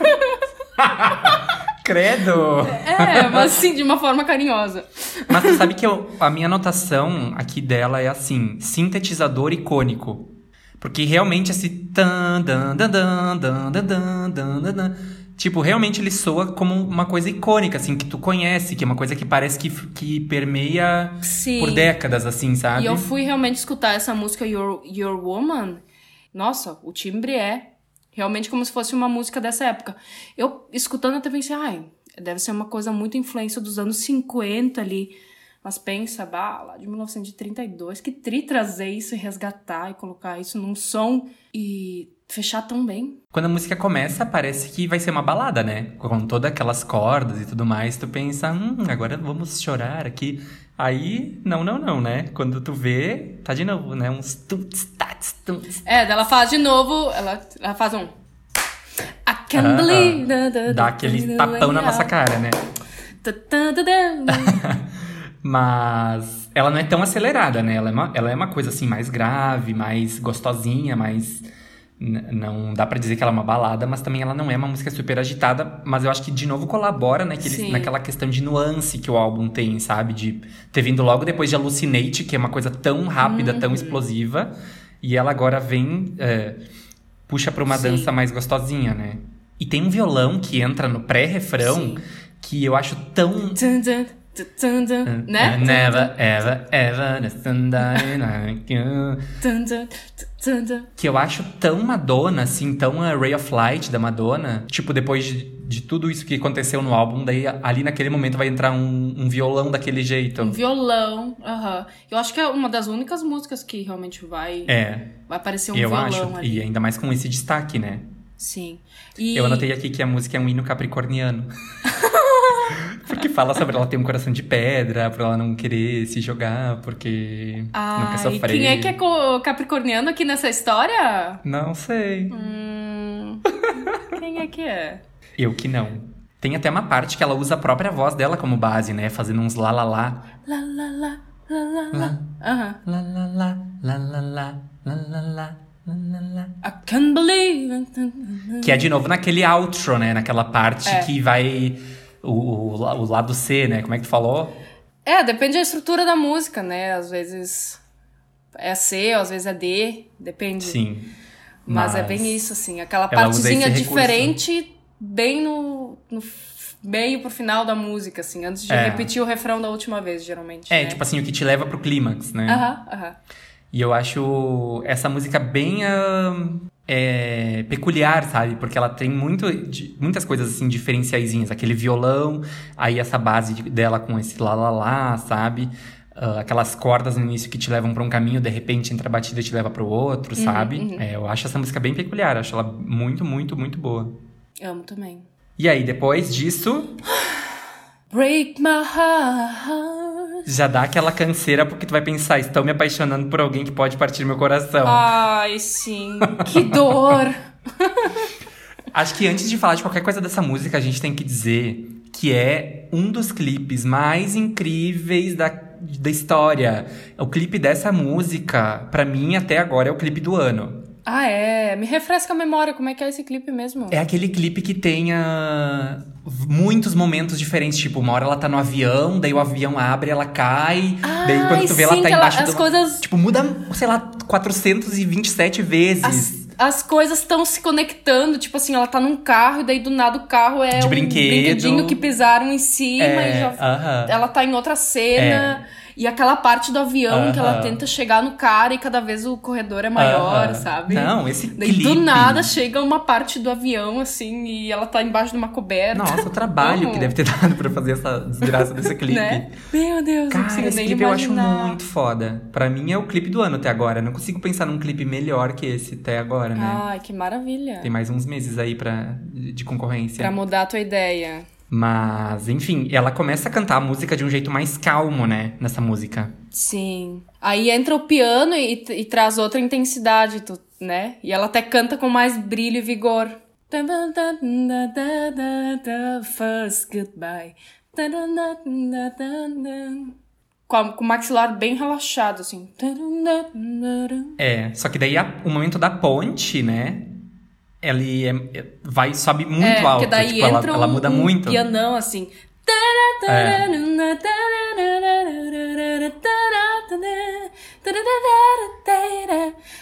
Speaker 1: Credo!
Speaker 2: É, mas assim, de uma forma carinhosa.
Speaker 1: Mas tu sabe que eu- a minha anotação aqui dela é assim: sintetizador icônico. Porque realmente esse tan, dan, dan, dan, dan, dan, dan, dan, dan, dan, Tipo, realmente ele soa como uma coisa icônica, assim, que tu conhece, que é uma coisa que parece que, que permeia
Speaker 2: Sim.
Speaker 1: por décadas, assim, sabe?
Speaker 2: E eu fui realmente escutar essa música Your, Your Woman. Nossa, o timbre é realmente como se fosse uma música dessa época. Eu, escutando, até pensei, ai, deve ser uma coisa muito influência dos anos 50 ali. Mas pensa, bah, lá de 1932, que tri trazer isso e resgatar e colocar isso num som e fechar tão bem.
Speaker 1: Quando a música começa, parece que vai ser uma balada, né? Com todas aquelas cordas e tudo mais, tu pensa, hum, agora vamos chorar aqui. Aí, não, não, não, né? Quando tu vê, tá de novo, né? Uns tuts, tats, tuts.
Speaker 2: É, ela faz de novo, ela, ela faz um. I can't
Speaker 1: Ah,
Speaker 2: believe.
Speaker 1: ah. Dá aquele tapão na nossa cara, né? Mas ela não é tão acelerada, né? Ela é uma, ela é uma coisa assim mais grave, mais gostosinha, mais. Não dá pra dizer que ela é uma balada, mas também ela não é uma música super agitada. Mas eu acho que de novo colabora naquele, naquela questão de nuance que o álbum tem, sabe? De ter vindo logo depois de Alucinate, que é uma coisa tão rápida,
Speaker 2: Uhum.
Speaker 1: tão explosiva. E ela agora vem. é, puxa pra uma
Speaker 2: Sim.
Speaker 1: dança mais gostosinha, né? E tem um violão que entra no pré-refrão que eu acho tão
Speaker 2: tum, tum, né?
Speaker 1: Never, ever, ever,
Speaker 2: tum.
Speaker 1: Que eu acho tão Madonna, assim, tão a Ray of Light da Madonna. Tipo, depois de, de tudo isso que aconteceu no álbum, daí ali naquele momento vai entrar um, um violão daquele jeito.
Speaker 2: Um violão, aham. Eu acho que é uma das únicas músicas que realmente vai,
Speaker 1: É,
Speaker 2: vai aparecer um
Speaker 1: eu
Speaker 2: violão
Speaker 1: acho.
Speaker 2: ali.
Speaker 1: E ainda mais com esse destaque, né?
Speaker 2: Sim. E...
Speaker 1: Eu anotei aqui que a música é um hino capricorniano. porque fala sobre ela ter um coração de pedra, pra ela não querer se jogar, porque quer
Speaker 2: Ai,
Speaker 1: sofrer.
Speaker 2: quem é que é co- capricorniano aqui nessa história?
Speaker 1: Não sei.
Speaker 2: Hum, quem é que é?
Speaker 1: Eu que não. Tem até uma parte que ela usa a própria voz dela como base, né? Fazendo uns lá lá lá.
Speaker 2: Lá, lá, lá.
Speaker 1: Que é de novo naquele outro, né? Naquela parte
Speaker 2: É.
Speaker 1: que vai. O, o, o lado C, né? Como é que tu falou?
Speaker 2: É, depende da estrutura da música, né? Às vezes é C, às vezes é D, depende.
Speaker 1: Sim.
Speaker 2: Mas, é bem isso, assim. Aquela
Speaker 1: ela usa
Speaker 2: partezinha
Speaker 1: recurso.
Speaker 2: diferente, bem no, no meio pro final da música, assim. Antes de
Speaker 1: É.
Speaker 2: repetir o refrão da última vez, geralmente.
Speaker 1: É,
Speaker 2: né?
Speaker 1: tipo assim, o que te leva pro clímax, né?
Speaker 2: Aham, aham.
Speaker 1: E eu acho essa música bem ahn, é, peculiar, sabe? Porque ela tem muito, de- muitas coisas assim, diferenciaizinhas. Aquele violão, aí essa base de- dela com esse lá lá lá, sabe? Ah, aquelas cordas no início que te levam pra um caminho, de repente entra a batida e te leva pro outro, sabe? É, eu acho essa música bem peculiar, acho ela muito, muito, muito boa.
Speaker 2: Amo também.
Speaker 1: E aí, depois disso,
Speaker 2: Break my heart.
Speaker 1: Já dá aquela canseira porque tu vai pensar, estou me apaixonando por alguém que pode partir meu coração.
Speaker 2: Ai, sim. Que dor.
Speaker 1: Acho que antes de falar de qualquer coisa dessa música, a gente tem que dizer que é um dos clipes mais incríveis da, da história. O clipe dessa música, pra mim, até agora, é o clipe do ano.
Speaker 2: Ah, é. Me refresca a memória. Como é que é esse clipe mesmo?
Speaker 1: É aquele clipe que tem ah, muitos momentos diferentes. Tipo, uma hora ela tá no avião, daí o avião abre, ela cai. daí quando tu vê, ela
Speaker 2: sim,
Speaker 1: tá
Speaker 2: ela-
Speaker 1: embaixo
Speaker 2: as
Speaker 1: do...
Speaker 2: coisas-
Speaker 1: Tipo, muda, sei lá, 427 vezes.
Speaker 2: As, as coisas estão se conectando, tipo assim, ela tá num carro e daí do nada o carro é
Speaker 1: De
Speaker 2: um
Speaker 1: brinquedo.
Speaker 2: brinquedinho que pisaram em cima
Speaker 1: É,
Speaker 2: e já
Speaker 1: aham.
Speaker 2: ela tá em outra cena. E aquela parte do avião que ela tenta chegar no cara e cada vez o corredor é maior,
Speaker 1: Aham.
Speaker 2: sabe?
Speaker 1: Não, esse
Speaker 2: Daí
Speaker 1: clipe...
Speaker 2: do nada chega uma parte do avião, assim, e ela tá embaixo de uma coberta.
Speaker 1: Nossa, o trabalho
Speaker 2: Amo.
Speaker 1: que deve ter dado pra fazer essa desgraça desse clipe.
Speaker 2: Né? Meu Deus, não
Speaker 1: Cara,
Speaker 2: consigo
Speaker 1: esse
Speaker 2: nem
Speaker 1: clipe eu acho
Speaker 2: imaginar.
Speaker 1: muito foda. Pra mim é o clipe do ano até agora. Não consigo pensar num clipe melhor que esse até agora, né?
Speaker 2: Ai, que maravilha.
Speaker 1: Tem mais uns meses aí pra, de concorrência.
Speaker 2: Pra mudar a tua ideia.
Speaker 1: Mas, enfim, ela começa a cantar a música de um jeito mais calmo, né? Nessa música.
Speaker 2: Sim. Aí entra o piano e, e traz outra intensidade, tu- né? E ela até canta com mais brilho e vigor. First goodbye. Com, a- com o maxilar bem relaxado, assim.
Speaker 1: É, só que daí a- o momento da ponte, né? Ele é- é- vai, sobe muito
Speaker 2: é,
Speaker 1: alto.
Speaker 2: daí
Speaker 1: tipo, ela,
Speaker 2: entra
Speaker 1: ela
Speaker 2: um,
Speaker 1: muda
Speaker 2: um
Speaker 1: muito.
Speaker 2: pianão, assim.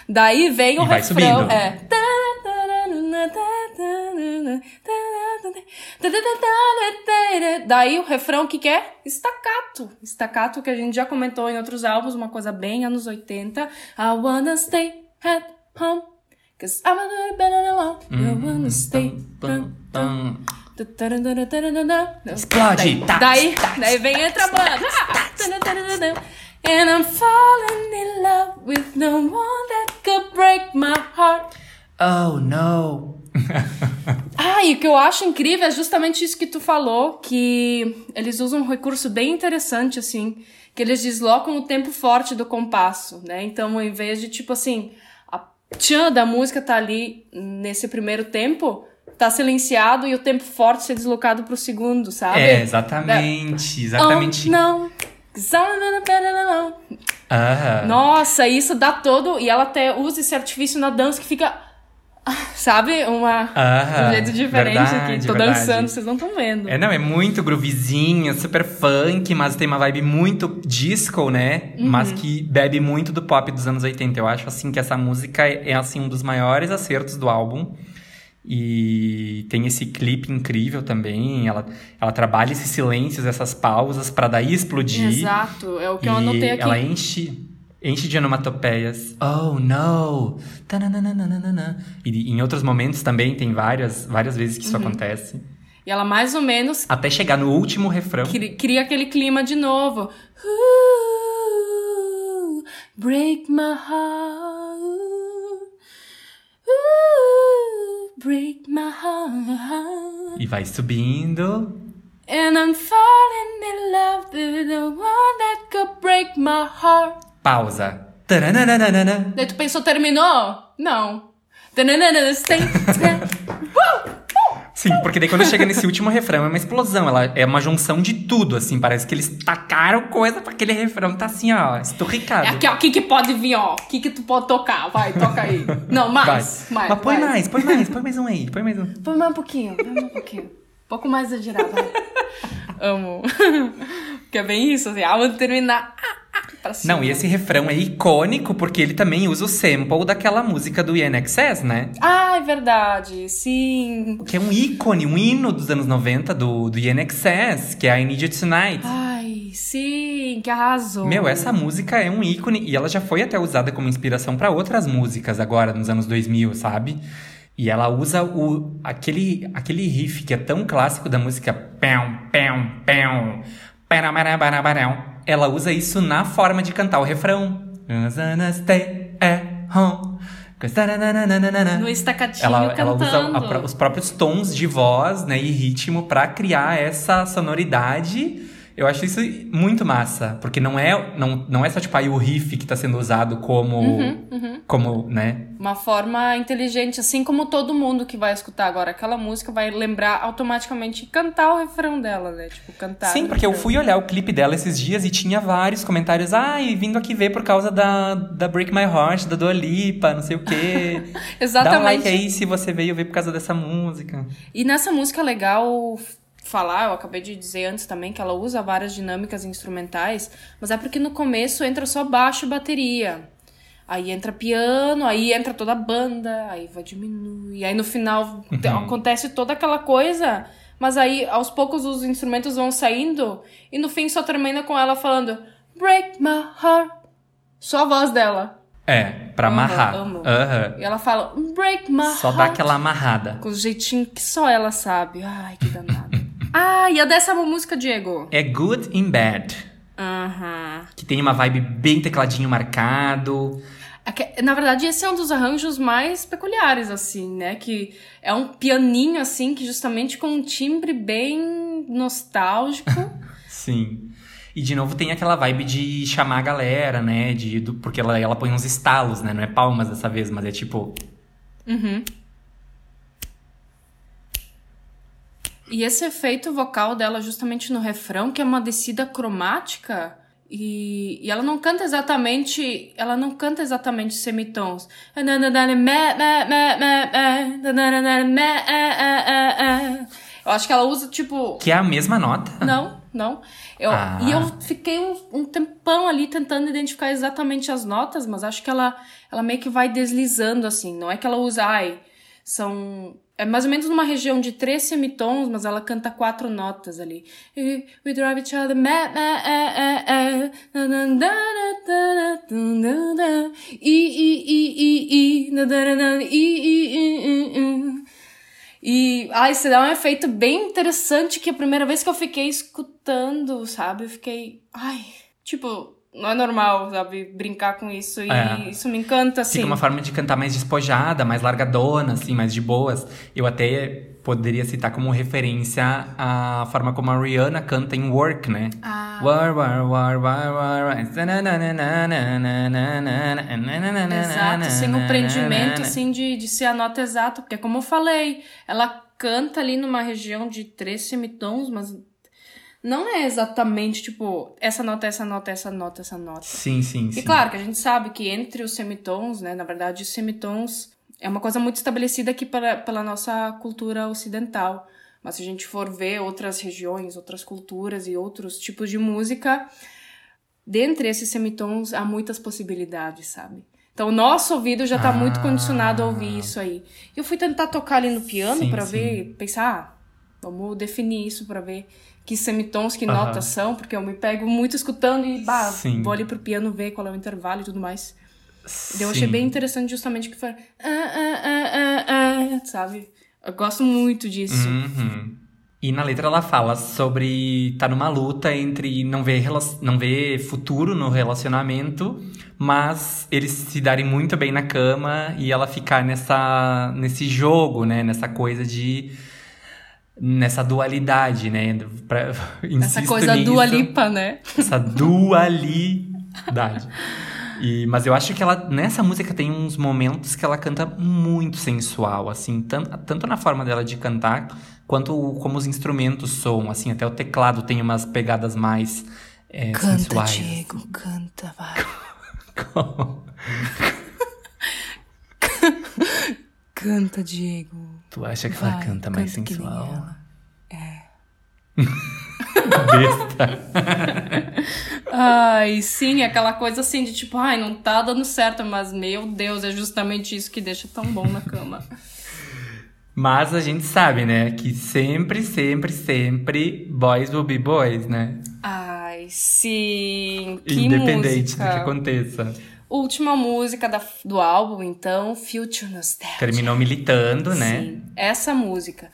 Speaker 2: Daí vem o
Speaker 1: E vai
Speaker 2: refrão.
Speaker 1: subindo.
Speaker 2: É. Daí o refrão que que é? Estacato. Estacato que a gente já comentou em outros álbuns, uma coisa bem anos 80. I wanna stay at home. Cause I'm a better alone. I wanna stay.
Speaker 1: Explode! Tá,
Speaker 2: Daí,
Speaker 1: tá,
Speaker 2: daí vem entra a banda. Ah! And I'm falling in love with no one that could break my heart.
Speaker 1: Oh, no.
Speaker 2: Ah, e o que eu acho incrível é justamente isso que tu falou, que eles usam um recurso bem interessante, assim, que eles deslocam o tempo forte do compasso, né? Então, em vez de, tipo assim, tchan da música tá ali nesse primeiro tempo, tá silenciado e o tempo forte ser deslocado pro segundo, sabe?
Speaker 1: É, exatamente, exatamente.
Speaker 2: Oh, não. 'Cause I'm a little better alone.
Speaker 1: Aham.
Speaker 2: Nossa, isso dá todo. E ela até usa esse artifício na dança que fica. Ah, Sabe? Uma,
Speaker 1: Aham,
Speaker 2: um jeito diferente
Speaker 1: verdade,
Speaker 2: aqui. Tô
Speaker 1: verdade.
Speaker 2: dançando, vocês não estão vendo.
Speaker 1: É, não, é muito groovezinho, super funk, mas tem uma vibe muito disco, né?
Speaker 2: Uhum.
Speaker 1: Mas que bebe muito do pop dos anos 80. Eu acho, assim, que essa música é, assim, um dos maiores acertos do álbum. E tem esse clipe incrível também. Ela, ela trabalha esses silêncios, essas pausas, pra daí explodir.
Speaker 2: Exato, é o que eu anotei aqui.
Speaker 1: ela enche, enche de onomatopeias. Oh, no! Tananana. E em outros momentos também tem várias, várias vezes que isso
Speaker 2: Uhum.
Speaker 1: acontece.
Speaker 2: E ela mais ou menos
Speaker 1: Até chegar no último refrão.
Speaker 2: cri- cria aquele clima de novo. Ooh, break my heart. Ooh, break my heart.
Speaker 1: E vai subindo.
Speaker 2: And I'm falling in love with the one that could break my heart.
Speaker 1: Pausa. Tarananana.
Speaker 2: Daí tu pensou, terminou? Não. Uh!
Speaker 1: Sim, porque daí quando chega nesse último refrão é uma explosão. Ela é uma junção de tudo, assim. Parece que eles tacaram coisa pra aquele refrão. Tá assim, ó, esturricado.
Speaker 2: É aqui, ó. O que, que pode vir, ó? O que, que tu pode tocar? Vai, toca aí. Não,
Speaker 1: Vai.
Speaker 2: mais. mais
Speaker 1: Mas põe
Speaker 2: vai.
Speaker 1: mais, põe mais, põe mais um aí, põe mais um.
Speaker 2: Põe mais um pouquinho, põe mais um pouquinho. Um pouco mais exagerado, vai. Amo. Porque é bem isso, assim. Ah, terminar. Ah, pra cima.
Speaker 1: Não, e esse refrão é icônico porque ele também usa o sample daquela música do INXS, né?
Speaker 2: Ah, é verdade. Sim.
Speaker 1: Que é um ícone, um hino dos anos 90 do, do INXS, que é I Need You Tonight.
Speaker 2: Ai, sim, que arrasou.
Speaker 1: Meu, essa música é um ícone e ela já foi até usada como inspiração pra outras músicas agora, nos anos 2000, sabe? E ela usa o, aquele, aquele riff que é tão clássico da música. Pão, pão, pão, paramarabarabarão. Ela usa isso na forma de cantar o refrão.
Speaker 2: No estacatinho
Speaker 1: Ela, ela usa a os próprios tons de voz né, e ritmo pra criar essa sonoridade. Eu acho isso muito massa, porque não é, não, não é só tipo aí o riff que tá sendo usado como,
Speaker 2: Uhum,
Speaker 1: como, né?
Speaker 2: Uma forma inteligente, assim como todo mundo que vai escutar agora aquela música vai lembrar automaticamente cantar o refrão dela, né? Tipo, cantar.
Speaker 1: Sim, porque eu fui olhar o clipe dela esses dias e tinha vários comentários. Ai, vindo aqui ver por causa da, da Break My Heart, da Dua Lipa, não sei o quê. Dá um
Speaker 2: Exatamente.
Speaker 1: like aí se você veio ver por causa dessa música.
Speaker 2: E nessa música legal falar, eu acabei de dizer antes também que ela usa várias dinâmicas instrumentais, mas é porque no começo entra só baixo e bateria. Aí entra piano, aí entra toda a banda, aí vai diminuir. Aí no final te- acontece toda aquela coisa, mas aí aos poucos os instrumentos vão saindo e no fim só termina com ela falando Break my heart. Só a voz dela.
Speaker 1: É, pra
Speaker 2: Aham,
Speaker 1: amarrar.
Speaker 2: amo.
Speaker 1: Aham.
Speaker 2: E ela fala Break my
Speaker 1: Só
Speaker 2: heart.
Speaker 1: dá aquela amarrada.
Speaker 2: Com o jeitinho que só ela sabe. Ai, que danada. Ah, e a dessa música, Diego?
Speaker 1: É Good in Bad.
Speaker 2: Aham.
Speaker 1: Que tem uma vibe bem tecladinho marcado.
Speaker 2: É Na verdade, esse é um dos arranjos mais peculiares, assim, né? Que é um pianinho, assim, que justamente com um timbre bem nostálgico.
Speaker 1: Sim. E de novo tem aquela vibe de chamar a galera, né? De, do- porque ela, ela põe uns estalos, né? Não é palmas dessa vez, mas é tipo.
Speaker 2: Uhum. E esse efeito vocal dela, justamente no refrão, que é uma descida cromática. E, e ela não canta exatamente. Ela não canta exatamente semitons. Eu acho que ela usa, tipo.
Speaker 1: Que é a mesma nota?
Speaker 2: Não, não. Eu,
Speaker 1: Ah.
Speaker 2: E eu fiquei um, um tempão ali tentando identificar exatamente as notas, mas acho que ela, ela meio que vai deslizando, assim. Não é que ela usa, ai, são. É mais ou menos numa região de três semitons, mas ela canta quatro notas ali. E We drive each other mad, eh, eh, eh. E, e, e, e, e. E, e, e, e, e. E, ai, isso dá um efeito bem interessante que a primeira vez que eu fiquei escutando, sabe? Eu fiquei, ai, tipo, não é normal, sabe? Brincar com isso e
Speaker 1: É.
Speaker 2: isso me encanta, assim.
Speaker 1: Fica uma forma de cantar mais despojada, mais largadona, assim, mais de boas. Eu até poderia citar como referência a forma como a Rihanna canta em Work, né?
Speaker 2: Ah.
Speaker 1: War, war, war, war, war.
Speaker 2: Exato, sem o prendimento, assim, de, de ser a nota exata. Porque, como eu falei, ela canta ali numa região de três semitons, mas não é exatamente, tipo, essa nota, essa nota, essa nota, essa nota.
Speaker 1: Sim, sim, sim.
Speaker 2: E claro que a gente sabe que entre os semitons, né, na verdade, os semitons é uma coisa muito estabelecida aqui pela, pela nossa cultura ocidental. Mas se a gente for ver outras regiões, outras culturas e outros tipos de música, dentre esses semitons há muitas possibilidades, sabe? Então o nosso ouvido já tá muito
Speaker 1: Ah.
Speaker 2: condicionado a ouvir isso aí. E eu fui tentar tocar ali no piano
Speaker 1: sim.
Speaker 2: ver, pensar, ah, vamos definir isso pra ver que semitons, que
Speaker 1: Aham.
Speaker 2: notas são, porque eu me pego muito escutando e bah,
Speaker 1: Sim.
Speaker 2: vou ali pro piano ver qual é o intervalo e tudo mais. Daí eu
Speaker 1: Sim.
Speaker 2: achei bem interessante justamente que foi. Ah, ah, ah, ah, ah, sabe? Eu gosto muito disso.
Speaker 1: Uhum. E na letra ela fala sobre tá numa luta entre não ver, não ver futuro no relacionamento, mas eles se darem muito bem na cama e ela ficar nessa nesse jogo, né, nessa coisa de nessa dualidade, né? Pra,
Speaker 2: Essa coisa
Speaker 1: nisso,
Speaker 2: Dua Lipa, né?
Speaker 1: essa dualidade. E, mas eu acho que ela, nessa música, tem uns momentos que ela canta muito sensual, assim, tanto, tanto na forma dela de cantar, quanto como os instrumentos soam, assim, até o teclado tem umas pegadas mais é, sensuais.
Speaker 2: canta, vai.
Speaker 1: Como?
Speaker 2: Canta, Diego.
Speaker 1: Tu acha que ela
Speaker 2: Vai,
Speaker 1: canta mais
Speaker 2: canta nem
Speaker 1: sensual?
Speaker 2: ela.
Speaker 1: Besta.
Speaker 2: Ai, sim, aquela coisa assim de tipo, ai, não tá dando certo, mas meu Deus, é justamente isso que deixa tão bom na cama.
Speaker 1: Mas a gente sabe, né, que sempre, sempre, sempre boys will be boys, né?
Speaker 2: Ai, sim, que
Speaker 1: Independente
Speaker 2: música.
Speaker 1: do que aconteça.
Speaker 2: Última música da- do álbum, então, Future Nostalgia.
Speaker 1: Terminou militando, né?
Speaker 2: Sim, essa música.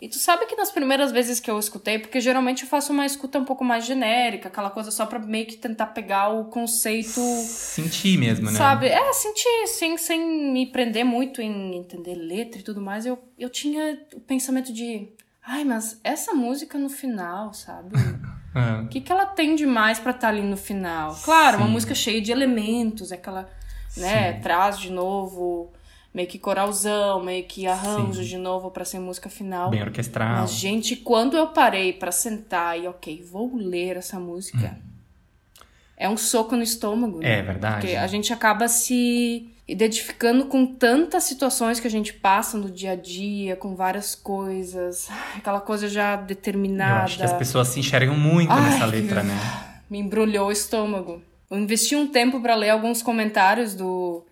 Speaker 2: E tu sabe que nas primeiras vezes que eu escutei, porque geralmente eu faço uma escuta um pouco mais genérica, aquela coisa só pra meio que tentar pegar o conceito,
Speaker 1: Sentir mesmo, né?
Speaker 2: sabe? É, sentir, sem, sem me prender muito em entender letra e tudo mais. Eu, eu tinha o pensamento de, ai, mas essa música no final, sabe?
Speaker 1: Ah,
Speaker 2: O que, que ela tem de mais pra estar ali no final? Claro, uma
Speaker 1: Sim.
Speaker 2: música cheia de elementos, aquela, né, traz de novo meio que coralzão, meio que arranjo
Speaker 1: Sim.
Speaker 2: de novo pra ser música final.
Speaker 1: bem orquestral.
Speaker 2: Mas, gente, quando eu parei pra sentar e, ok, vou ler essa música, é um soco no estômago. né?
Speaker 1: É verdade.
Speaker 2: Porque a gente acaba se identificando com tantas situações que a gente passa no dia a dia, com várias coisas, aquela coisa já
Speaker 1: Eu
Speaker 2: determinada.
Speaker 1: acho que as pessoas se enxergam muito
Speaker 2: Ai,
Speaker 1: nessa letra, né?
Speaker 2: Me embrulhou o estômago. Eu investi um tempo pra ler alguns comentários do,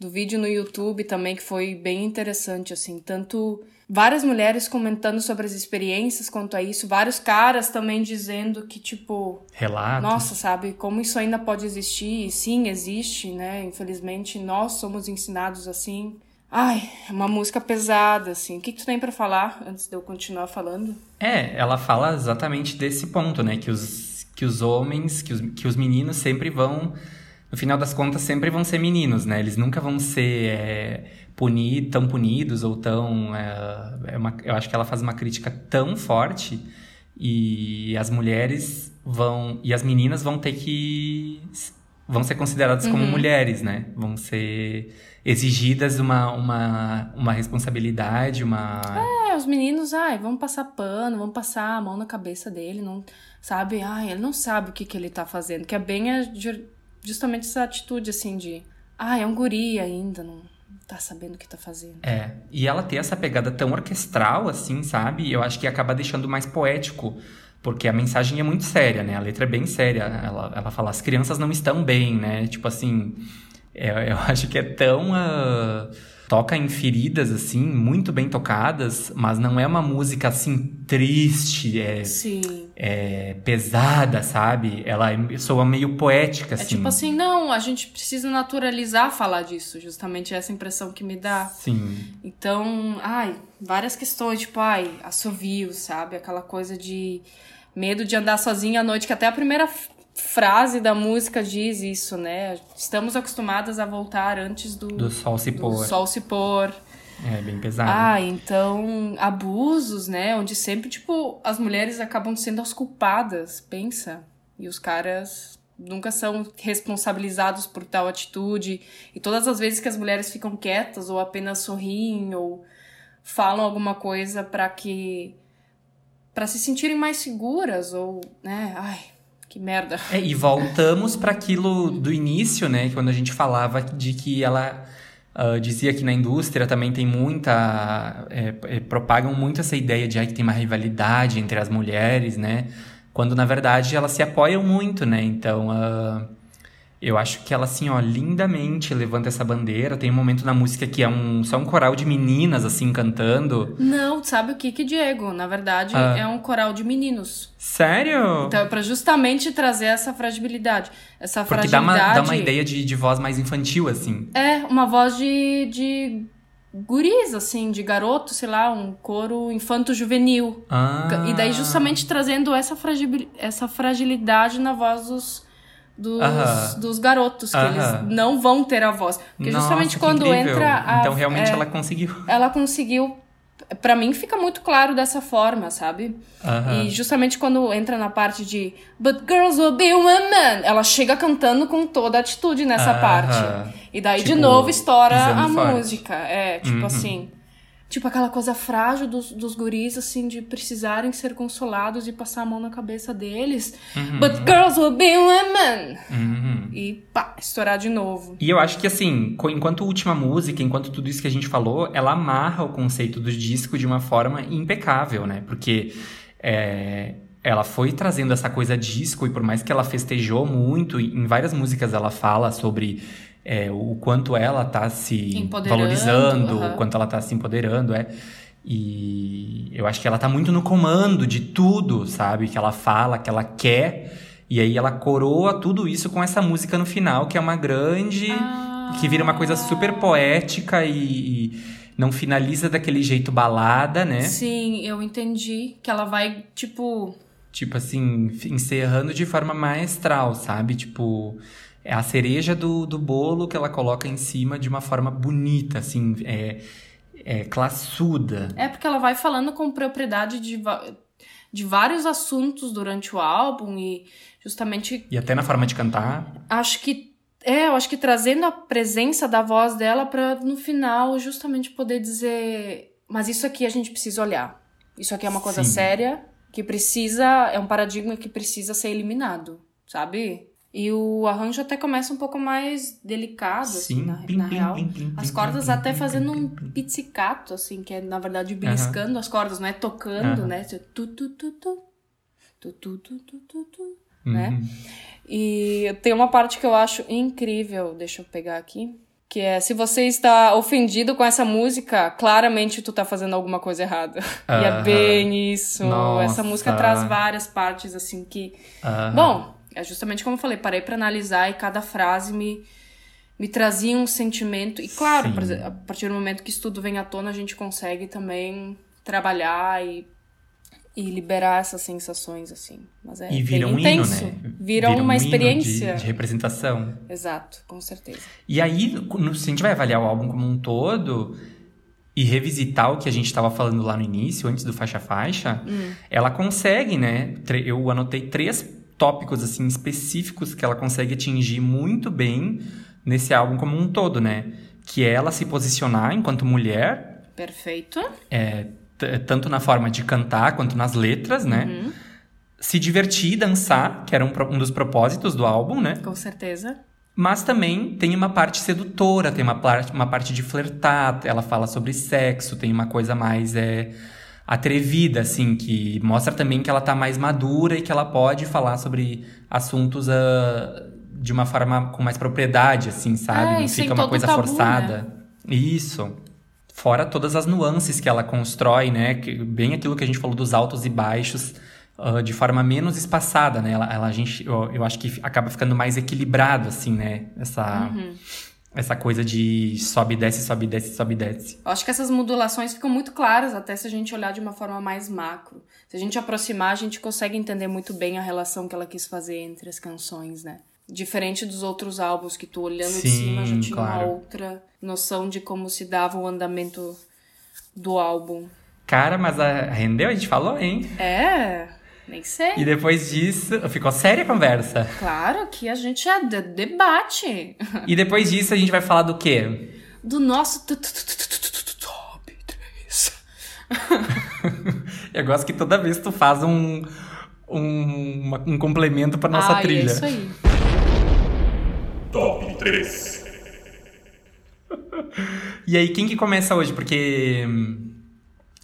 Speaker 2: do vídeo no YouTube também, que foi bem interessante, assim. Tanto várias mulheres comentando sobre as experiências quanto a isso, vários caras também dizendo que, tipo,
Speaker 1: Relatos.
Speaker 2: nossa, sabe, como isso ainda pode existir? E sim, existe, né? Infelizmente, nós somos ensinados assim. Ai, é uma música pesada, assim. O que, que tu tem pra falar antes de eu continuar falando?
Speaker 1: É, ela fala exatamente desse ponto, né? Que os, que os homens, que os, que os meninos sempre vão, no final das contas, sempre vão ser meninos, né? Eles nunca vão ser é, puni, tão punidos ou tão. É, é uma, eu acho que ela faz uma crítica tão forte e as mulheres vão. E as meninas vão ter que. vão ser consideradas como mulheres, né? Vão ser exigidas uma, uma, uma responsabilidade, uma.
Speaker 2: É, os meninos, ai, vamos passar pano, vamos passar a mão na cabeça dele, não sabe? Ai, ele não sabe o que, que ele tá fazendo, que é bem a- ju- justamente essa atitude assim de, ai, é um guri ainda, não tá sabendo o que tá fazendo.
Speaker 1: É, e ela ter essa pegada tão orquestral, assim, sabe? Eu acho que acaba deixando mais poético. Porque a mensagem é muito séria, né? A letra é bem séria. Ela, ela fala, as crianças não estão bem, né? Tipo assim, é, eu acho que é tão. Uh, toca em feridas, assim, muito bem tocadas, mas não é uma música assim triste, é, é pesada, sabe? Ela é- soa meio poética,
Speaker 2: É
Speaker 1: assim.
Speaker 2: tipo assim, não, a gente precisa naturalizar falar disso, justamente essa impressão que me dá.
Speaker 1: Sim.
Speaker 2: Então, ai, várias questões, tipo, ai, assovio, sabe? Aquela coisa de medo de andar sozinha à noite, que até a primeira frase da música diz isso, né? Estamos acostumadas a voltar antes do,
Speaker 1: Do sol se
Speaker 2: do
Speaker 1: pôr.
Speaker 2: sol se pôr.
Speaker 1: É bem pesado.
Speaker 2: Ah, então, abusos, né? Onde sempre, tipo, as mulheres acabam sendo as culpadas, pensa. E os caras nunca são responsabilizados por tal atitude. E todas as vezes que as mulheres ficam quietas ou apenas sorriem ou falam alguma coisa para que para se sentirem mais seguras ou, né? Ai, que merda.
Speaker 1: É, e voltamos para aquilo do início, né? Quando a gente falava de que ela ah, dizia que na indústria também tem muita. é, é, propagam muito essa ideia de ai, que tem uma rivalidade entre as mulheres, né? Quando na verdade elas se apoiam muito, né? Então. ah, eu acho que ela, assim, ó, lindamente levanta essa bandeira. Tem um momento na música que é um, só um coral de meninas, assim, cantando.
Speaker 2: Não, sabe o que que Diego? Na verdade,
Speaker 1: Ah.
Speaker 2: é um coral de meninos.
Speaker 1: Sério?
Speaker 2: Então, é pra justamente trazer essa fragilidade. Essa
Speaker 1: Porque dá
Speaker 2: fragilidade.
Speaker 1: uma, dá uma ideia de, de voz mais infantil, assim.
Speaker 2: É, uma voz de, de guris, assim, de garoto, sei lá, um coro infanto-juvenil.
Speaker 1: Ah.
Speaker 2: E daí, justamente trazendo essa, fragil, essa fragilidade na voz dos, dos,
Speaker 1: Aham.
Speaker 2: dos garotos, que
Speaker 1: Aham.
Speaker 2: eles não vão ter a voz. Porque
Speaker 1: Nossa,
Speaker 2: justamente quando
Speaker 1: incrível.
Speaker 2: entra a.
Speaker 1: Então, realmente,
Speaker 2: é,
Speaker 1: ela conseguiu.
Speaker 2: ela conseguiu. Pra mim fica muito claro dessa forma, sabe?
Speaker 1: Aham.
Speaker 2: E justamente quando entra na parte de But girls will be women, ela chega cantando com toda a atitude nessa parte. E daí de
Speaker 1: Tipo,
Speaker 2: novo estoura a música. É, tipo
Speaker 1: Uhum.
Speaker 2: assim. Tipo aquela coisa frágil dos, dos guris, assim, de precisarem ser consolados e passar a mão na cabeça deles. But girls will be women!
Speaker 1: Uhum.
Speaker 2: E pá, estourar de novo.
Speaker 1: E eu acho que, assim, enquanto última música, enquanto tudo isso que a gente falou, ela amarra o conceito do disco de uma forma impecável, né? Porque é, ela foi trazendo essa coisa disco, e por mais que ela festejou muito, em várias músicas ela fala sobre é, o quanto ela tá se valorizando,
Speaker 2: aham.
Speaker 1: o quanto ela tá se empoderando, é. E eu acho que ela tá muito no comando de tudo, sabe? Que ela fala, que ela quer. E aí ela coroa tudo isso com essa música no final, que é uma grande. que vira uma coisa super poética e, e não finaliza daquele jeito balada, né?
Speaker 2: Sim, eu entendi que ela vai, tipo.
Speaker 1: Tipo assim, encerrando de forma maestral, sabe? Tipo. É a cereja do, do bolo que ela coloca em cima de uma forma bonita, assim, é, é classuda.
Speaker 2: É porque ela vai falando com propriedade de, de vários assuntos durante o álbum e justamente
Speaker 1: E até na forma de cantar.
Speaker 2: acho que é, eu acho que trazendo a presença da voz dela pra no final justamente poder dizer, mas isso aqui a gente precisa olhar. Isso aqui é uma coisa
Speaker 1: Sim.
Speaker 2: séria que precisa, é um paradigma que precisa ser eliminado, sabe? E o arranjo até começa um pouco mais delicado, assim,
Speaker 1: Sim.
Speaker 2: na,
Speaker 1: Plim,
Speaker 2: na
Speaker 1: plim,
Speaker 2: real.
Speaker 1: plim,
Speaker 2: As cordas até fazendo um pizzicato, assim, que é na verdade beliscando as cordas, não é tocando,
Speaker 1: Aham.
Speaker 2: né? Tu, tu, tu, tu. Tu, tu, tu, tu, tu, tu,
Speaker 1: Uhum.
Speaker 2: né? E tem uma parte que eu acho incrível, deixa eu pegar aqui, que é se você está ofendido com essa música, claramente tu tá fazendo alguma coisa errada. E é bem isso.
Speaker 1: Nossa.
Speaker 2: Essa música traz várias partes assim que,
Speaker 1: Aham.
Speaker 2: bom, é justamente como eu falei, parei pra analisar e cada frase me me trazia um sentimento. E claro,
Speaker 1: Sim.
Speaker 2: a partir do momento que isso tudo vem à tona, a gente consegue também trabalhar e e liberar essas sensações, assim. Mas é
Speaker 1: E vira um hino,
Speaker 2: intenso.
Speaker 1: né?
Speaker 2: Vira,
Speaker 1: um
Speaker 2: uma
Speaker 1: hino de-
Speaker 2: experiência.
Speaker 1: De, representação.
Speaker 2: Exato, com certeza.
Speaker 1: E aí, se a gente vai avaliar o álbum como um todo e revisitar o que a gente estava falando lá no início, antes do faixa faixa,
Speaker 2: Hum.
Speaker 1: ela consegue, né? Eu anotei três tópicos assim específicos que ela consegue atingir muito bem nesse álbum como um todo, né? Que é ela se posicionar enquanto mulher,
Speaker 2: Perfeito.
Speaker 1: é, tanto na forma de cantar quanto nas letras, né?
Speaker 2: Uhum.
Speaker 1: Se divertir, dançar, que era um, um dos propósitos do álbum, né?
Speaker 2: Com certeza.
Speaker 1: Mas também tem uma parte sedutora, tem uma, parte, uma parte de flertar, ela fala sobre sexo, tem uma coisa mais é, atrevida, assim, que mostra também que ela tá mais madura e que ela pode falar sobre assuntos uh, de uma forma com mais propriedade, assim, sabe?
Speaker 2: É,
Speaker 1: Não fica uma coisa
Speaker 2: tabu,
Speaker 1: forçada.
Speaker 2: Né?
Speaker 1: Isso. Fora todas as nuances que ela constrói, né? Bem aquilo que a gente falou dos altos e baixos uh, de forma menos espaçada, né? Ela, ela a gente, eu, eu, acho que acaba ficando mais equilibrado, assim, né? Essa, uhum. Essa coisa de sobe, desce, sobe, desce, sobe, desce.
Speaker 2: Eu acho que essas modulações ficam muito claras, até se a gente olhar de uma forma mais macro. Se a gente aproximar, a gente consegue entender muito bem a relação que ela quis fazer entre as canções, né? Diferente dos outros álbuns que tu olhando Sim, de cima já tinha claro. uma outra noção de como se dava o andamento do álbum.
Speaker 1: Cara, mas a... rendeu? A gente falou, hein?
Speaker 2: É. Nem sei.
Speaker 1: E depois disso, ficou séria a conversa.
Speaker 2: Claro que a gente é de debate.
Speaker 1: E depois disso a gente vai falar do quê?
Speaker 2: Do nosso top 3.
Speaker 1: Eu gosto que toda vez tu faz um um, um complemento para nossa
Speaker 2: ah,
Speaker 1: trilha.
Speaker 2: É isso aí.
Speaker 3: Top 3.
Speaker 1: e aí, quem que começa hoje? Porque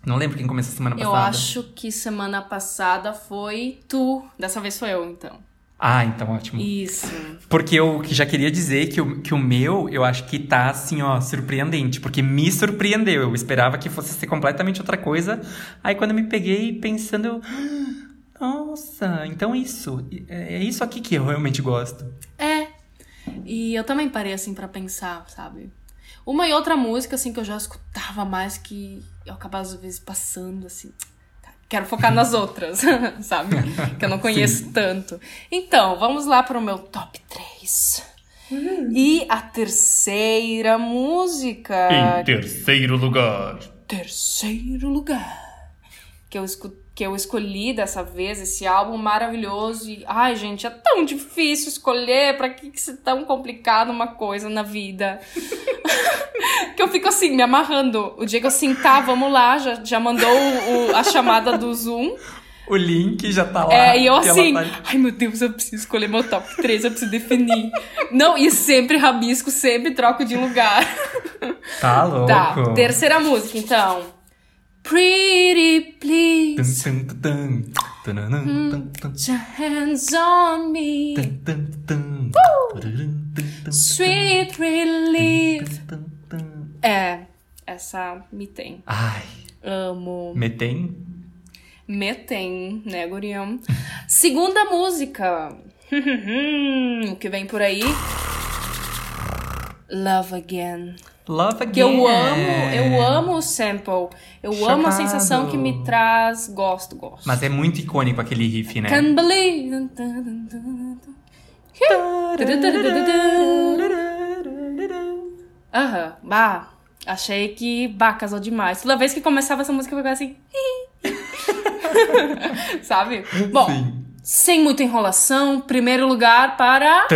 Speaker 1: não lembro quem começou semana passada.
Speaker 2: Eu acho que semana passada foi tu. Dessa vez foi eu, então.
Speaker 1: Ah, então ótimo.
Speaker 2: Isso.
Speaker 1: Porque eu já queria dizer que o, que o meu, eu acho que tá assim, ó, surpreendente. Porque me surpreendeu. Eu esperava que fosse ser completamente outra coisa. Aí quando eu me peguei pensando, eu. Nossa, então é isso. É, é isso aqui que eu realmente gosto.
Speaker 2: É. E eu também parei assim para pensar, sabe? Uma e outra música, assim, que eu já escutava mais que eu acabava às vezes passando, assim. Tá, quero focar nas outras, sabe? Que eu não conheço Sim. tanto. Então, vamos lá para o meu top 3. Uhum. E a terceira música.
Speaker 3: Em terceiro lugar.
Speaker 2: Terceiro lugar. Que eu escutei que eu escolhi dessa vez, esse álbum maravilhoso. E, ai, gente, é tão difícil escolher. Pra que, que ser tão complicado uma coisa na vida? que eu fico assim, me amarrando. O que eu sentar, vamos lá, já, já mandou o, o, a chamada do Zoom.
Speaker 1: O link já tá lá.
Speaker 2: É, e eu assim, tá... ai meu Deus, eu preciso escolher meu top 3, eu preciso definir. Não, e sempre rabisco, sempre troco de lugar.
Speaker 1: Tá louco. Tá,
Speaker 2: terceira música, então. Pretty please. Put your hands on me. Sweet relief. É, essa me tem.
Speaker 1: Ai.
Speaker 2: Amo.
Speaker 1: Me tem?
Speaker 2: Me tem, né, gurião? Segunda música. o que vem por aí? Love Again.
Speaker 1: Love Again.
Speaker 2: Que eu amo, eu amo o sample. Eu Chocado. amo a sensação que me traz. Gosto, gosto.
Speaker 1: Mas é muito icônico aquele riff, né?
Speaker 2: Can't believe. Aham, uhum. bah. Achei que, bah, casou demais. Toda vez que começava essa música, eu ficava assim. Sabe? Bom, Sim. sem muita enrolação, primeiro lugar para.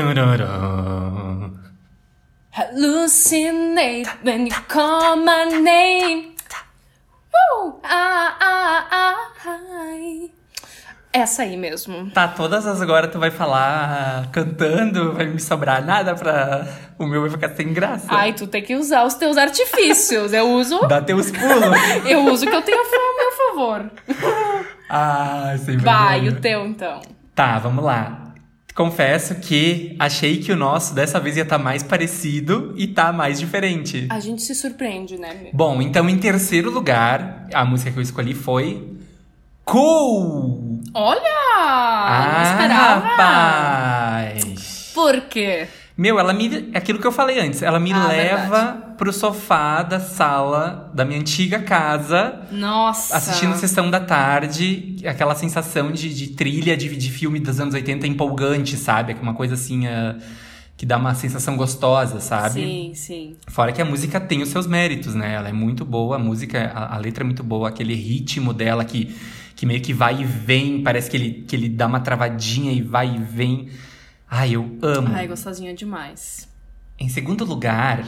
Speaker 2: Hallucinate when you call my name. Woo! Ah, ah, ah, ai. Essa aí mesmo.
Speaker 1: Tá, todas as agora tu vai falar cantando, vai me sobrar nada pra. O meu vai ficar sem graça.
Speaker 2: Ai, tu tem que usar os teus artifícios. Eu uso.
Speaker 1: Dá teus pulos.
Speaker 2: Eu uso o que eu tenho a meu favor.
Speaker 1: Ah, sem
Speaker 2: Vai, o teu então.
Speaker 1: Tá, vamos lá. Confesso que achei que o nosso dessa vez ia estar tá mais parecido e tá mais diferente.
Speaker 2: A gente se surpreende, né?
Speaker 1: Bom, então em terceiro lugar, a música que eu escolhi foi Cool!
Speaker 2: Olha!
Speaker 1: Ah,
Speaker 2: não esperava!
Speaker 1: Rapaz!
Speaker 2: Por quê?
Speaker 1: Meu, ela me. É aquilo que eu falei antes. Ela me ah, leva verdade. pro sofá da sala da minha antiga casa.
Speaker 2: Nossa!
Speaker 1: Assistindo sessão da tarde. Aquela sensação de, de trilha de, de filme dos anos 80 empolgante, sabe? Uma coisa assim. Uh, que dá uma sensação gostosa, sabe?
Speaker 2: Sim, sim.
Speaker 1: Fora que a música tem os seus méritos, né? Ela é muito boa, a música, a, a letra é muito boa, aquele ritmo dela que, que meio que vai e vem, parece que ele, que ele dá uma travadinha e vai e vem. Ai, eu amo.
Speaker 2: Ai, gostosinha demais.
Speaker 1: Em segundo lugar,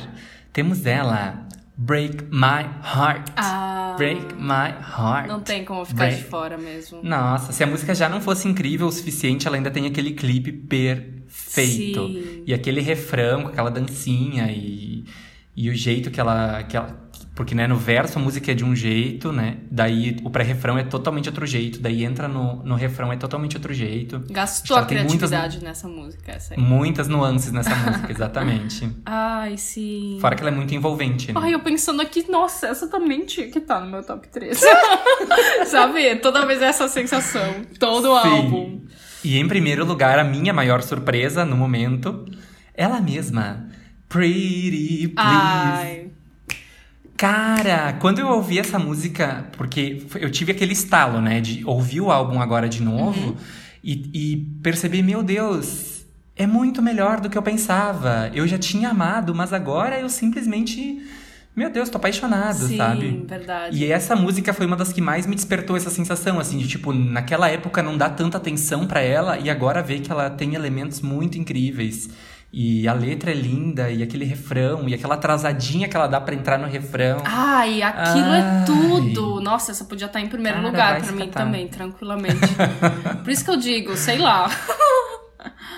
Speaker 1: temos ela, Break My Heart.
Speaker 2: Ah,
Speaker 1: Break My Heart.
Speaker 2: Não tem como ficar Break. de fora mesmo.
Speaker 1: Nossa, se a música já não fosse incrível o suficiente, ela ainda tem aquele clipe perfeito.
Speaker 2: Sim.
Speaker 1: E aquele refrão com aquela dancinha e, e o jeito que ela, que ela. Porque né, no verso a música é de um jeito, né? Daí o pré-refrão é totalmente outro jeito. Daí entra no, no refrão é totalmente outro jeito.
Speaker 2: Gastou a
Speaker 1: tem muitas-
Speaker 2: criatividade nessa música, essa aí.
Speaker 1: Muitas nuances nessa música, exatamente.
Speaker 2: Ai, sim.
Speaker 1: Fora que ela é muito envolvente, né?
Speaker 2: Ai, eu pensando aqui, nossa, essa também tinha que tá no meu top 3. Sabe? Toda vez é essa sensação. Todo o
Speaker 1: Sim.
Speaker 2: álbum.
Speaker 1: E em primeiro lugar, a minha maior surpresa no momento, ela mesma. Pretty Please.
Speaker 2: Ai.
Speaker 1: Cara, quando eu ouvi essa música, porque eu tive aquele estalo, né, de ouvir o álbum agora de novo e, e perceber, meu Deus, é muito melhor do que eu pensava. Eu já tinha amado, mas agora eu simplesmente, meu Deus, tô apaixonado,
Speaker 2: Sim,
Speaker 1: sabe?
Speaker 2: verdade.
Speaker 1: E essa música foi uma das que mais me despertou essa sensação, assim, de tipo, naquela época não dá tanta atenção pra ela e agora ver que ela tem elementos muito incríveis. E a letra é linda, e aquele refrão, e aquela atrasadinha que ela dá pra entrar no refrão.
Speaker 2: Ai, aquilo
Speaker 1: Ai.
Speaker 2: é tudo. Nossa, essa podia estar em primeiro
Speaker 1: Cara,
Speaker 2: lugar
Speaker 1: se
Speaker 2: mim também, tranquilamente. Por isso que eu digo, sei lá.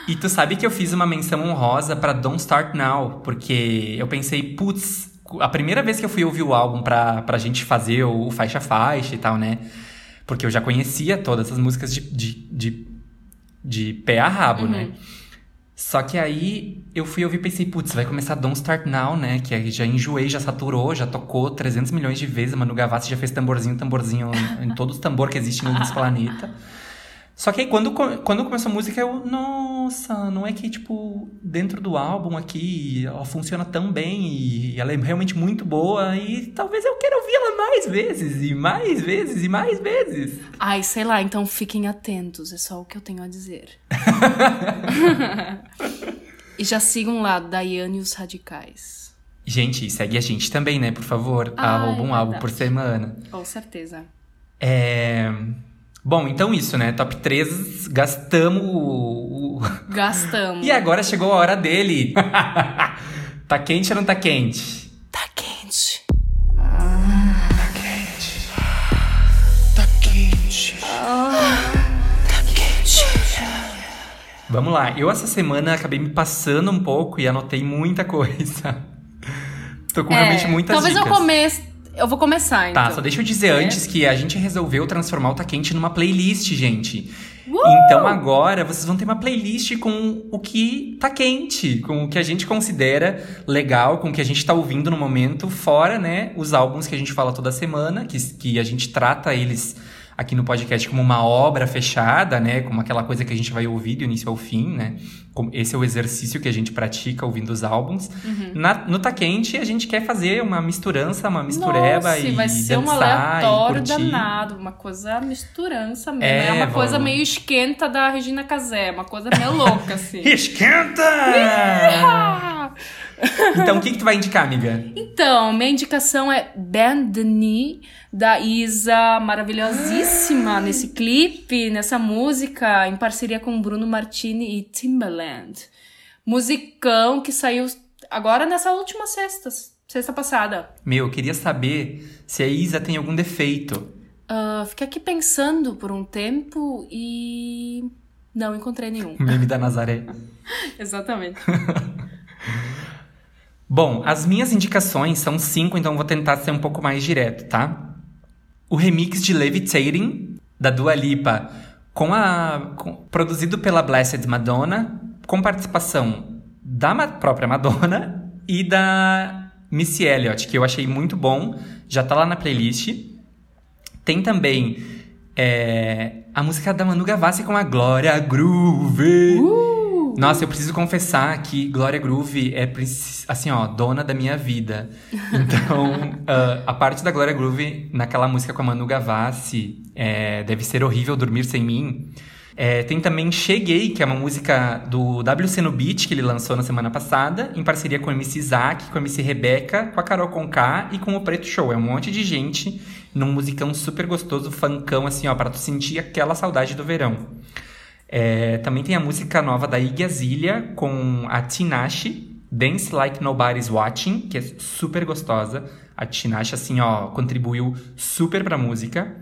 Speaker 1: E tu sabe que eu fiz uma menção honrosa pra Don't Start Now, porque eu pensei, putz, a primeira vez que eu fui ouvir o álbum pra, pra gente fazer o faixa faixa e tal, né? Porque eu já conhecia todas essas músicas de, de, de, de pé a rabo, né? Só que aí eu fui ouvir e pensei, putz, vai começar Don't Start Now, né? Que aí já enjoei, já saturou, já tocou 300 milhões de vezes. Manu Gavassi já fez tamborzinho, tamborzinho em todos os tambor que existem nesse planeta. Só que aí quando, quando começou a música, eu, nossa, não é que, tipo, dentro do álbum aqui, ela funciona tão bem e ela é realmente muito boa e talvez eu queira ouvir ela mais vezes e mais vezes e mais vezes.
Speaker 2: Ai, sei lá, então fiquem atentos, é só o que eu tenho a dizer. e já sigam lá, Daiane e os Radicais.
Speaker 1: Gente, segue a gente também, né, por favor.
Speaker 2: Ah,
Speaker 1: Arroba um
Speaker 2: é
Speaker 1: álbum por semana.
Speaker 2: Com certeza.
Speaker 1: É... Bom, então isso, né? Top 3, gastamos o...
Speaker 2: Gastamos.
Speaker 1: E agora chegou a hora dele. tá quente ou não tá quente?
Speaker 2: Tá quente.
Speaker 1: Vamos lá. Eu essa semana acabei me passando um pouco e anotei muita coisa. Tô com realmente muitas
Speaker 2: É, talvez
Speaker 1: dicas.
Speaker 2: eu comece. Eu vou começar, então.
Speaker 1: Tá, só deixa eu dizer
Speaker 2: É.
Speaker 1: antes que a gente resolveu transformar o Tá Quente numa playlist, gente.
Speaker 2: Uh!
Speaker 1: Então agora vocês vão ter uma playlist com o que tá quente, com o que a gente considera legal, com o que a gente tá ouvindo no momento, fora, né, os álbuns que a gente fala toda semana, que, que a gente trata eles aqui no podcast como uma obra fechada, né, como aquela coisa que a gente vai ouvir do início ao fim, né. Esse é o exercício que a gente pratica ouvindo os álbuns.
Speaker 2: Uhum.
Speaker 1: Na- no Tá Quente, a gente quer fazer uma misturança, uma mistureba
Speaker 2: Nossa,
Speaker 1: e
Speaker 2: vai ser um
Speaker 1: dançar
Speaker 2: aleatório
Speaker 1: e curtir.
Speaker 2: danado, uma coisa misturança mesmo.
Speaker 1: É,
Speaker 2: É, uma
Speaker 1: vamos.
Speaker 2: coisa meio esquenta da Regina Casé, uma coisa meio louca, assim.
Speaker 1: Esquenta! Então, o que, que tu vai indicar, amiga?
Speaker 2: Então, minha indicação é Bend the Knee, da Isa, maravilhosíssima nesse clipe, nessa música, em parceria com Bruno Martini e Timbaland. Musicão que saiu agora nessa última sexta, sexta passada.
Speaker 1: Meu, eu queria saber se a Isa tem algum defeito.
Speaker 2: Ah, fiquei aqui pensando por um tempo e não encontrei nenhum.
Speaker 1: O meme da Nazaré.
Speaker 2: Exatamente.
Speaker 1: Bom, as minhas indicações são cinco, então vou tentar ser um pouco mais direto, tá? O remix de Levitating, da Dua Lipa, com a, com- produzido pela Blessed Madonna, com participação da ma- própria Madonna e da Missy Elliott, que eu achei muito bom, já tá lá na playlist. Tem também é, a música da Manu Gavassi com a Glória Groove. Nossa, eu preciso confessar que Glória Groove é, assim, ó, dona da minha vida. Então, ah, a parte da Glória Groove naquela música com a Manu Gavassi, é, Deve Ser Horrível Dormir Sem Mim. É, tem também Cheguei, que é uma música do WC no Beat, que ele lançou na semana passada, em parceria com o MC Isaac, com a MC Rebeca, com a Carol Conká e com o Preto Show. É um monte de gente num musicão super gostoso, funkão, assim, ó, pra tu sentir aquela saudade do verão. É, também tem a música nova da Iggy com a Tinashe, Dance Like Nobody's Watching, que é super gostosa. A Tinashe, assim, ó, contribuiu super pra música.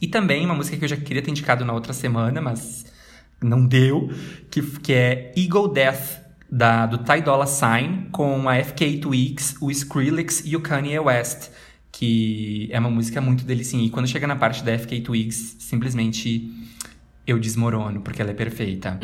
Speaker 1: E também uma música que eu já queria ter indicado na outra semana, mas não deu, que, que é Eagle Death, da, do Ty Dolla Sign, com a FK Twigs, o Skrillex e o Kanye West, que é uma música muito delicinha. E quando chega na parte da FK Twigs, simplesmente eu desmorono, porque ela é perfeita.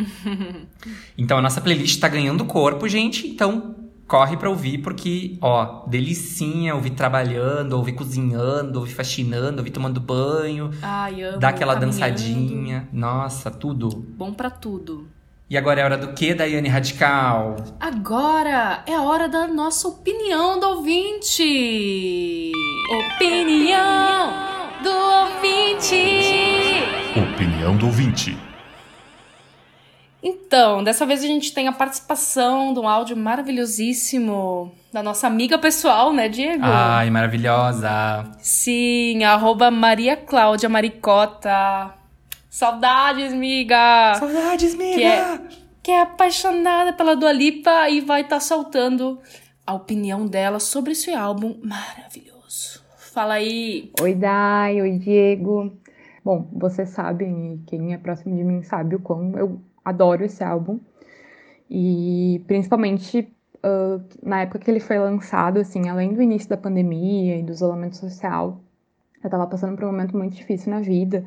Speaker 1: então a nossa playlist tá ganhando corpo, gente, então corre pra ouvir, porque, ó, delicinha, ouvir trabalhando, ouvir cozinhando, ouvir faxinando, ouvir tomando banho.
Speaker 2: Ai, amo.
Speaker 1: Dá aquela
Speaker 2: caminhando.
Speaker 1: dançadinha. Nossa, tudo.
Speaker 2: Bom pra tudo.
Speaker 1: E agora é hora do quê, Daiane Radical?
Speaker 2: Agora é a hora da nossa opinião do ouvinte. Opinião do ouvinte.
Speaker 3: Opinião do ouvinte.
Speaker 2: Então, dessa vez a gente tem a participação de um áudio maravilhosíssimo da nossa amiga pessoal, né, Diego?
Speaker 1: Ai, maravilhosa.
Speaker 2: Sim, arroba Maria Cláudia Maricota. Saudades, miga!
Speaker 1: Saudades, miga!
Speaker 2: Que é, que é apaixonada pela Dua Lipa e vai estar soltando a opinião dela sobre esse álbum maravilhoso. Fala aí!
Speaker 4: Oi, Dai, oi, Diego. Bom, vocês sabem, e quem é próximo de mim sabe o quão eu adoro esse álbum. E principalmente uh, na época que ele foi lançado, assim, além do início da pandemia e do isolamento social, eu tava passando por um momento muito difícil na vida,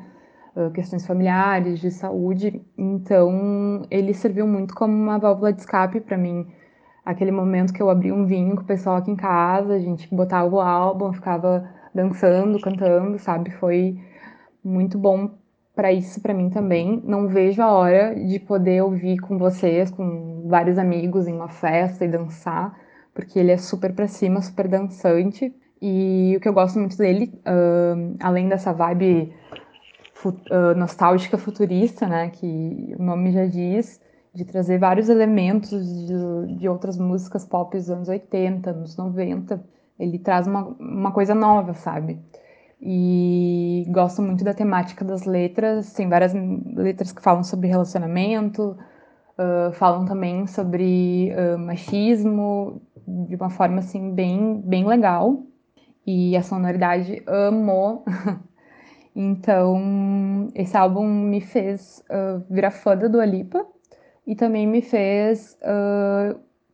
Speaker 4: uh, questões familiares, de saúde. Então, ele serviu muito como uma válvula de escape para mim. Aquele momento que eu abri um vinho com o pessoal aqui em casa, a gente botava o álbum, ficava dançando, cantando, sabe? Foi muito bom para isso para mim também. Não vejo a hora de poder ouvir com vocês, com vários amigos em uma festa e dançar, porque ele é super para cima, super dançante. E o que eu gosto muito dele, uh, além dessa vibe fu uh, nostálgica futurista, né, que o nome já diz, de trazer vários elementos de, de outras músicas pop dos anos 80, anos 90, ele traz uma, uma coisa nova, sabe? E gosto muito da temática das letras. Tem várias letras que falam sobre relacionamento, uh, falam também sobre uh, machismo de uma forma assim bem, bem legal. E a sonoridade amou. então, esse álbum me fez uh, virar fã da Dua Lipa e também me fez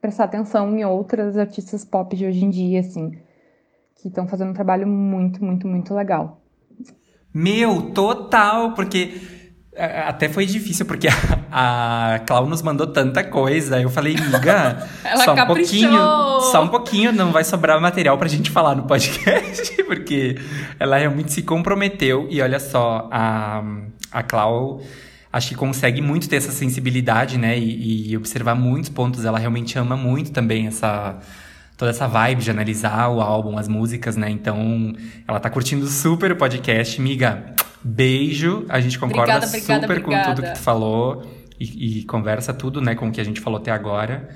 Speaker 4: prestar atenção em outras artistas pop de hoje em dia, assim que estão fazendo um trabalho muito, muito, muito legal.
Speaker 1: Meu, total, porque até foi difícil, porque a, a Clau nos mandou tanta coisa. Eu falei, miga, só um
Speaker 2: caprichou.
Speaker 1: pouquinho, só um pouquinho, não vai sobrar material pra gente falar no podcast, porque ela realmente se comprometeu. E olha só, a, a Clau acho que consegue muito ter essa sensibilidade, né? E, e observar muitos pontos. Ela realmente ama muito também essa toda essa vibe de analisar o álbum, as músicas, né? Então, ela tá curtindo super o podcast. Miga, beijo. A gente concorda
Speaker 2: Obrigada, obrigada,
Speaker 1: super
Speaker 2: obrigada.
Speaker 1: com tudo que tu falou e, e conversa tudo, né, com o que a gente falou até agora.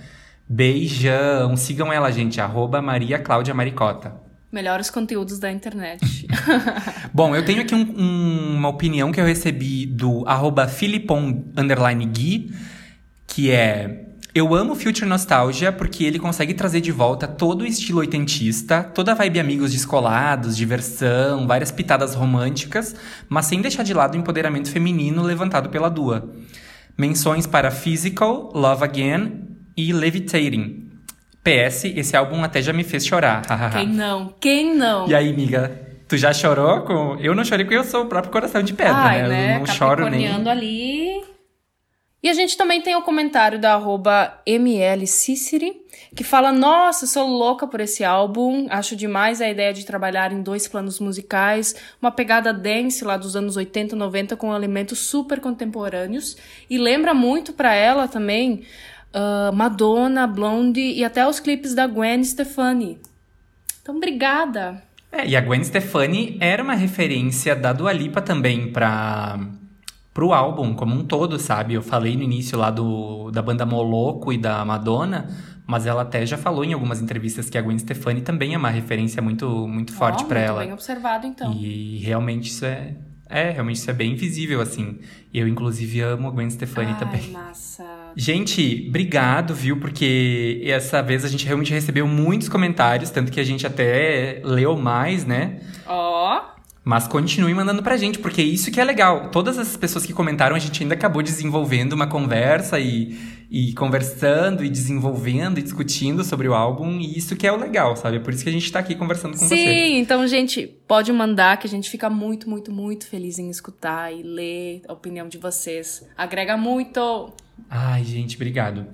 Speaker 1: Beijão. Sigam ela, gente. Arroba Maria Cláudia Maricota.
Speaker 2: Melhores conteúdos da internet.
Speaker 1: Bom, eu tenho aqui um- um- uma opinião que eu recebi do arroba que é... Eu amo Future Nostalgia porque ele consegue trazer de volta todo o estilo oitentista, toda a vibe amigos descolados, diversão, várias pitadas românticas, mas sem deixar de lado o empoderamento feminino levantado pela Dua. Menções para Physical, Love Again e Levitating. PS, esse álbum até já me fez chorar.
Speaker 2: Quem não? Quem não?
Speaker 1: E aí, amiga, tu já chorou com. Eu não chorei porque eu sou o próprio coração de pedra,
Speaker 2: Ai,
Speaker 1: né?
Speaker 2: né?
Speaker 1: Eu não choro nem.
Speaker 2: Ali. E a gente também tem o comentário da arroba ML Ciceri, que fala: Nossa, sou louca por esse álbum. Acho demais a ideia de trabalhar em dois planos musicais, uma pegada dance lá dos anos 80, 90 com elementos super contemporâneos. E lembra muito pra ela também ah, Madonna, Blondie e até os clipes da Gwen Stefani. Então, obrigada.
Speaker 1: É, e a Gwen Stefani era uma referência da Dua Lipa também pra, pro álbum como um todo, sabe? Eu falei no início lá do, da banda Moloco e da Madonna, mas ela até já falou em algumas entrevistas que a Gwen Stefani também é uma referência muito, muito forte
Speaker 2: muito
Speaker 1: ela.
Speaker 2: bem observado, então.
Speaker 1: E realmente isso é. É, realmente isso é bem visível, assim. Eu, inclusive, amo a Gwen Stefani
Speaker 2: Ai,
Speaker 1: também.
Speaker 2: massa.
Speaker 1: Gente, obrigado, viu? Porque essa vez a gente realmente recebeu muitos comentários, tanto que a gente até leu mais, né?
Speaker 2: Ó,
Speaker 1: Mas continue mandando pra gente, porque isso que é legal. Todas as pessoas que comentaram, a gente ainda acabou desenvolvendo uma conversa e, e conversando e desenvolvendo e discutindo sobre o álbum. E isso que é o legal, sabe? É por isso que a gente tá aqui conversando com
Speaker 2: Sim,
Speaker 1: você.
Speaker 2: Sim, então, gente, pode mandar que a gente fica muito, muito, muito feliz em escutar e ler a opinião de vocês. Agrega muito!
Speaker 1: Ai, gente, obrigado.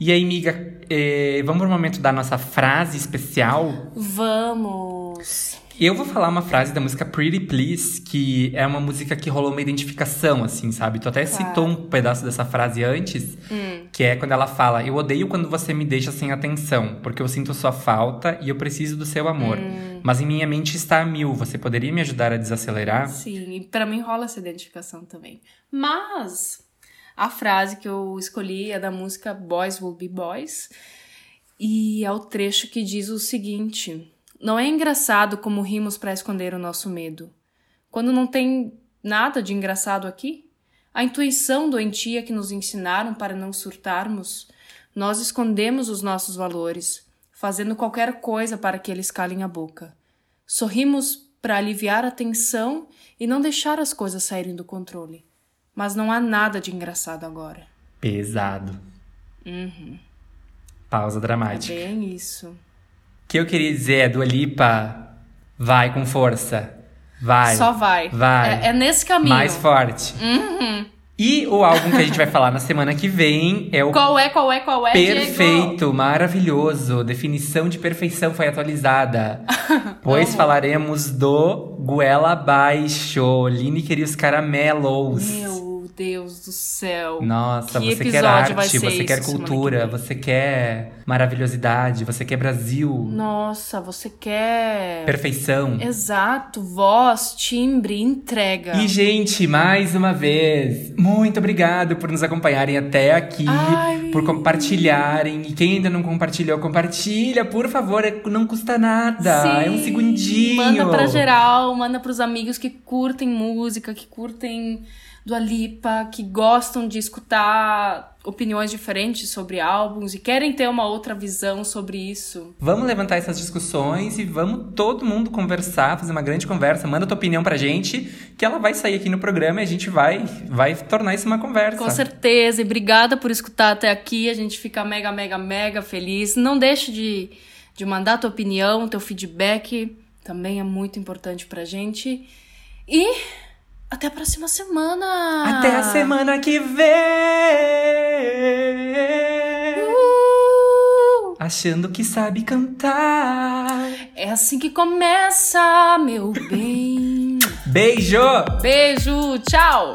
Speaker 1: E aí, amiga, eh, vamos pro momento da nossa frase especial?
Speaker 2: Vamos!
Speaker 1: Eu vou falar uma frase da música Pretty Please, que é uma música que rolou uma identificação, assim, sabe? Tu até citou um pedaço dessa frase antes, que é quando ela fala: Eu odeio quando você me deixa sem atenção, porque eu sinto sua falta e eu preciso do seu amor. Mas em minha mente está a mil, você poderia me ajudar a desacelerar?
Speaker 2: Sim, e pra mim rola essa identificação também. Mas a frase que eu escolhi é da música Boys Will Be Boys, e é o trecho que diz o seguinte. Não é engraçado como rimos para esconder o nosso medo. Quando não tem nada de engraçado aqui? A intuição doentia que nos ensinaram para não surtarmos, nós escondemos os nossos valores, fazendo qualquer coisa para que eles calem a boca. Sorrimos para aliviar a tensão e não deixar as coisas saírem do controle. Mas não há nada de engraçado agora.
Speaker 1: Pesado. Pausa
Speaker 2: É
Speaker 1: dramática.
Speaker 2: bem isso.
Speaker 1: O que eu queria dizer é, Dua Lipa, vai com força. Vai.
Speaker 2: Só vai.
Speaker 1: Vai.
Speaker 2: É, é nesse caminho. Uhum.
Speaker 1: Mais forte. E o álbum que a gente vai falar na semana que vem é o
Speaker 2: Qual é, qual é, qual é, Diego?
Speaker 1: Perfeito, maravilhoso. Definição de perfeição foi atualizada. pois falaremos do Goela Abaixo, Lineker e os Caramelos.
Speaker 2: Meu Deus do céu.
Speaker 1: Nossa,
Speaker 2: Que
Speaker 1: você quer arte, você quer
Speaker 2: que
Speaker 1: cultura,
Speaker 2: vem?
Speaker 1: você quer maravilhosidade, você quer Brasil,
Speaker 2: Nossa, você quer.
Speaker 1: perfeição.
Speaker 2: Exato, voz, timbre, entrega.
Speaker 1: E, gente, mais uma vez, muito obrigado por nos acompanharem até aqui,
Speaker 2: Ai.
Speaker 1: por compartilharem. E quem ainda não compartilhou, compartilha, por favor, é- não custa nada. é um
Speaker 2: Sim,
Speaker 1: segundinho.
Speaker 2: Manda pra geral, manda pros amigos que curtem música, que curtem Dua Lipa, que gostam de escutar opiniões diferentes sobre álbuns e querem ter uma outra visão sobre isso.
Speaker 1: Vamos levantar essas discussões e vamos todo mundo conversar, fazer uma grande conversa. Manda tua opinião pra gente, que ela vai sair aqui no programa e a gente vai, vai tornar isso uma conversa.
Speaker 2: Com certeza, e obrigada por escutar até aqui. A gente fica mega, mega, mega feliz. Não deixe de, de mandar tua opinião, teu feedback. Também é muito importante pra gente. E até a próxima semana!
Speaker 1: Até a semana que vem!
Speaker 2: Uh!
Speaker 1: Achando que sabe cantar.
Speaker 2: É assim que começa, meu bem.
Speaker 1: Beijo!
Speaker 2: Beijo, tchau!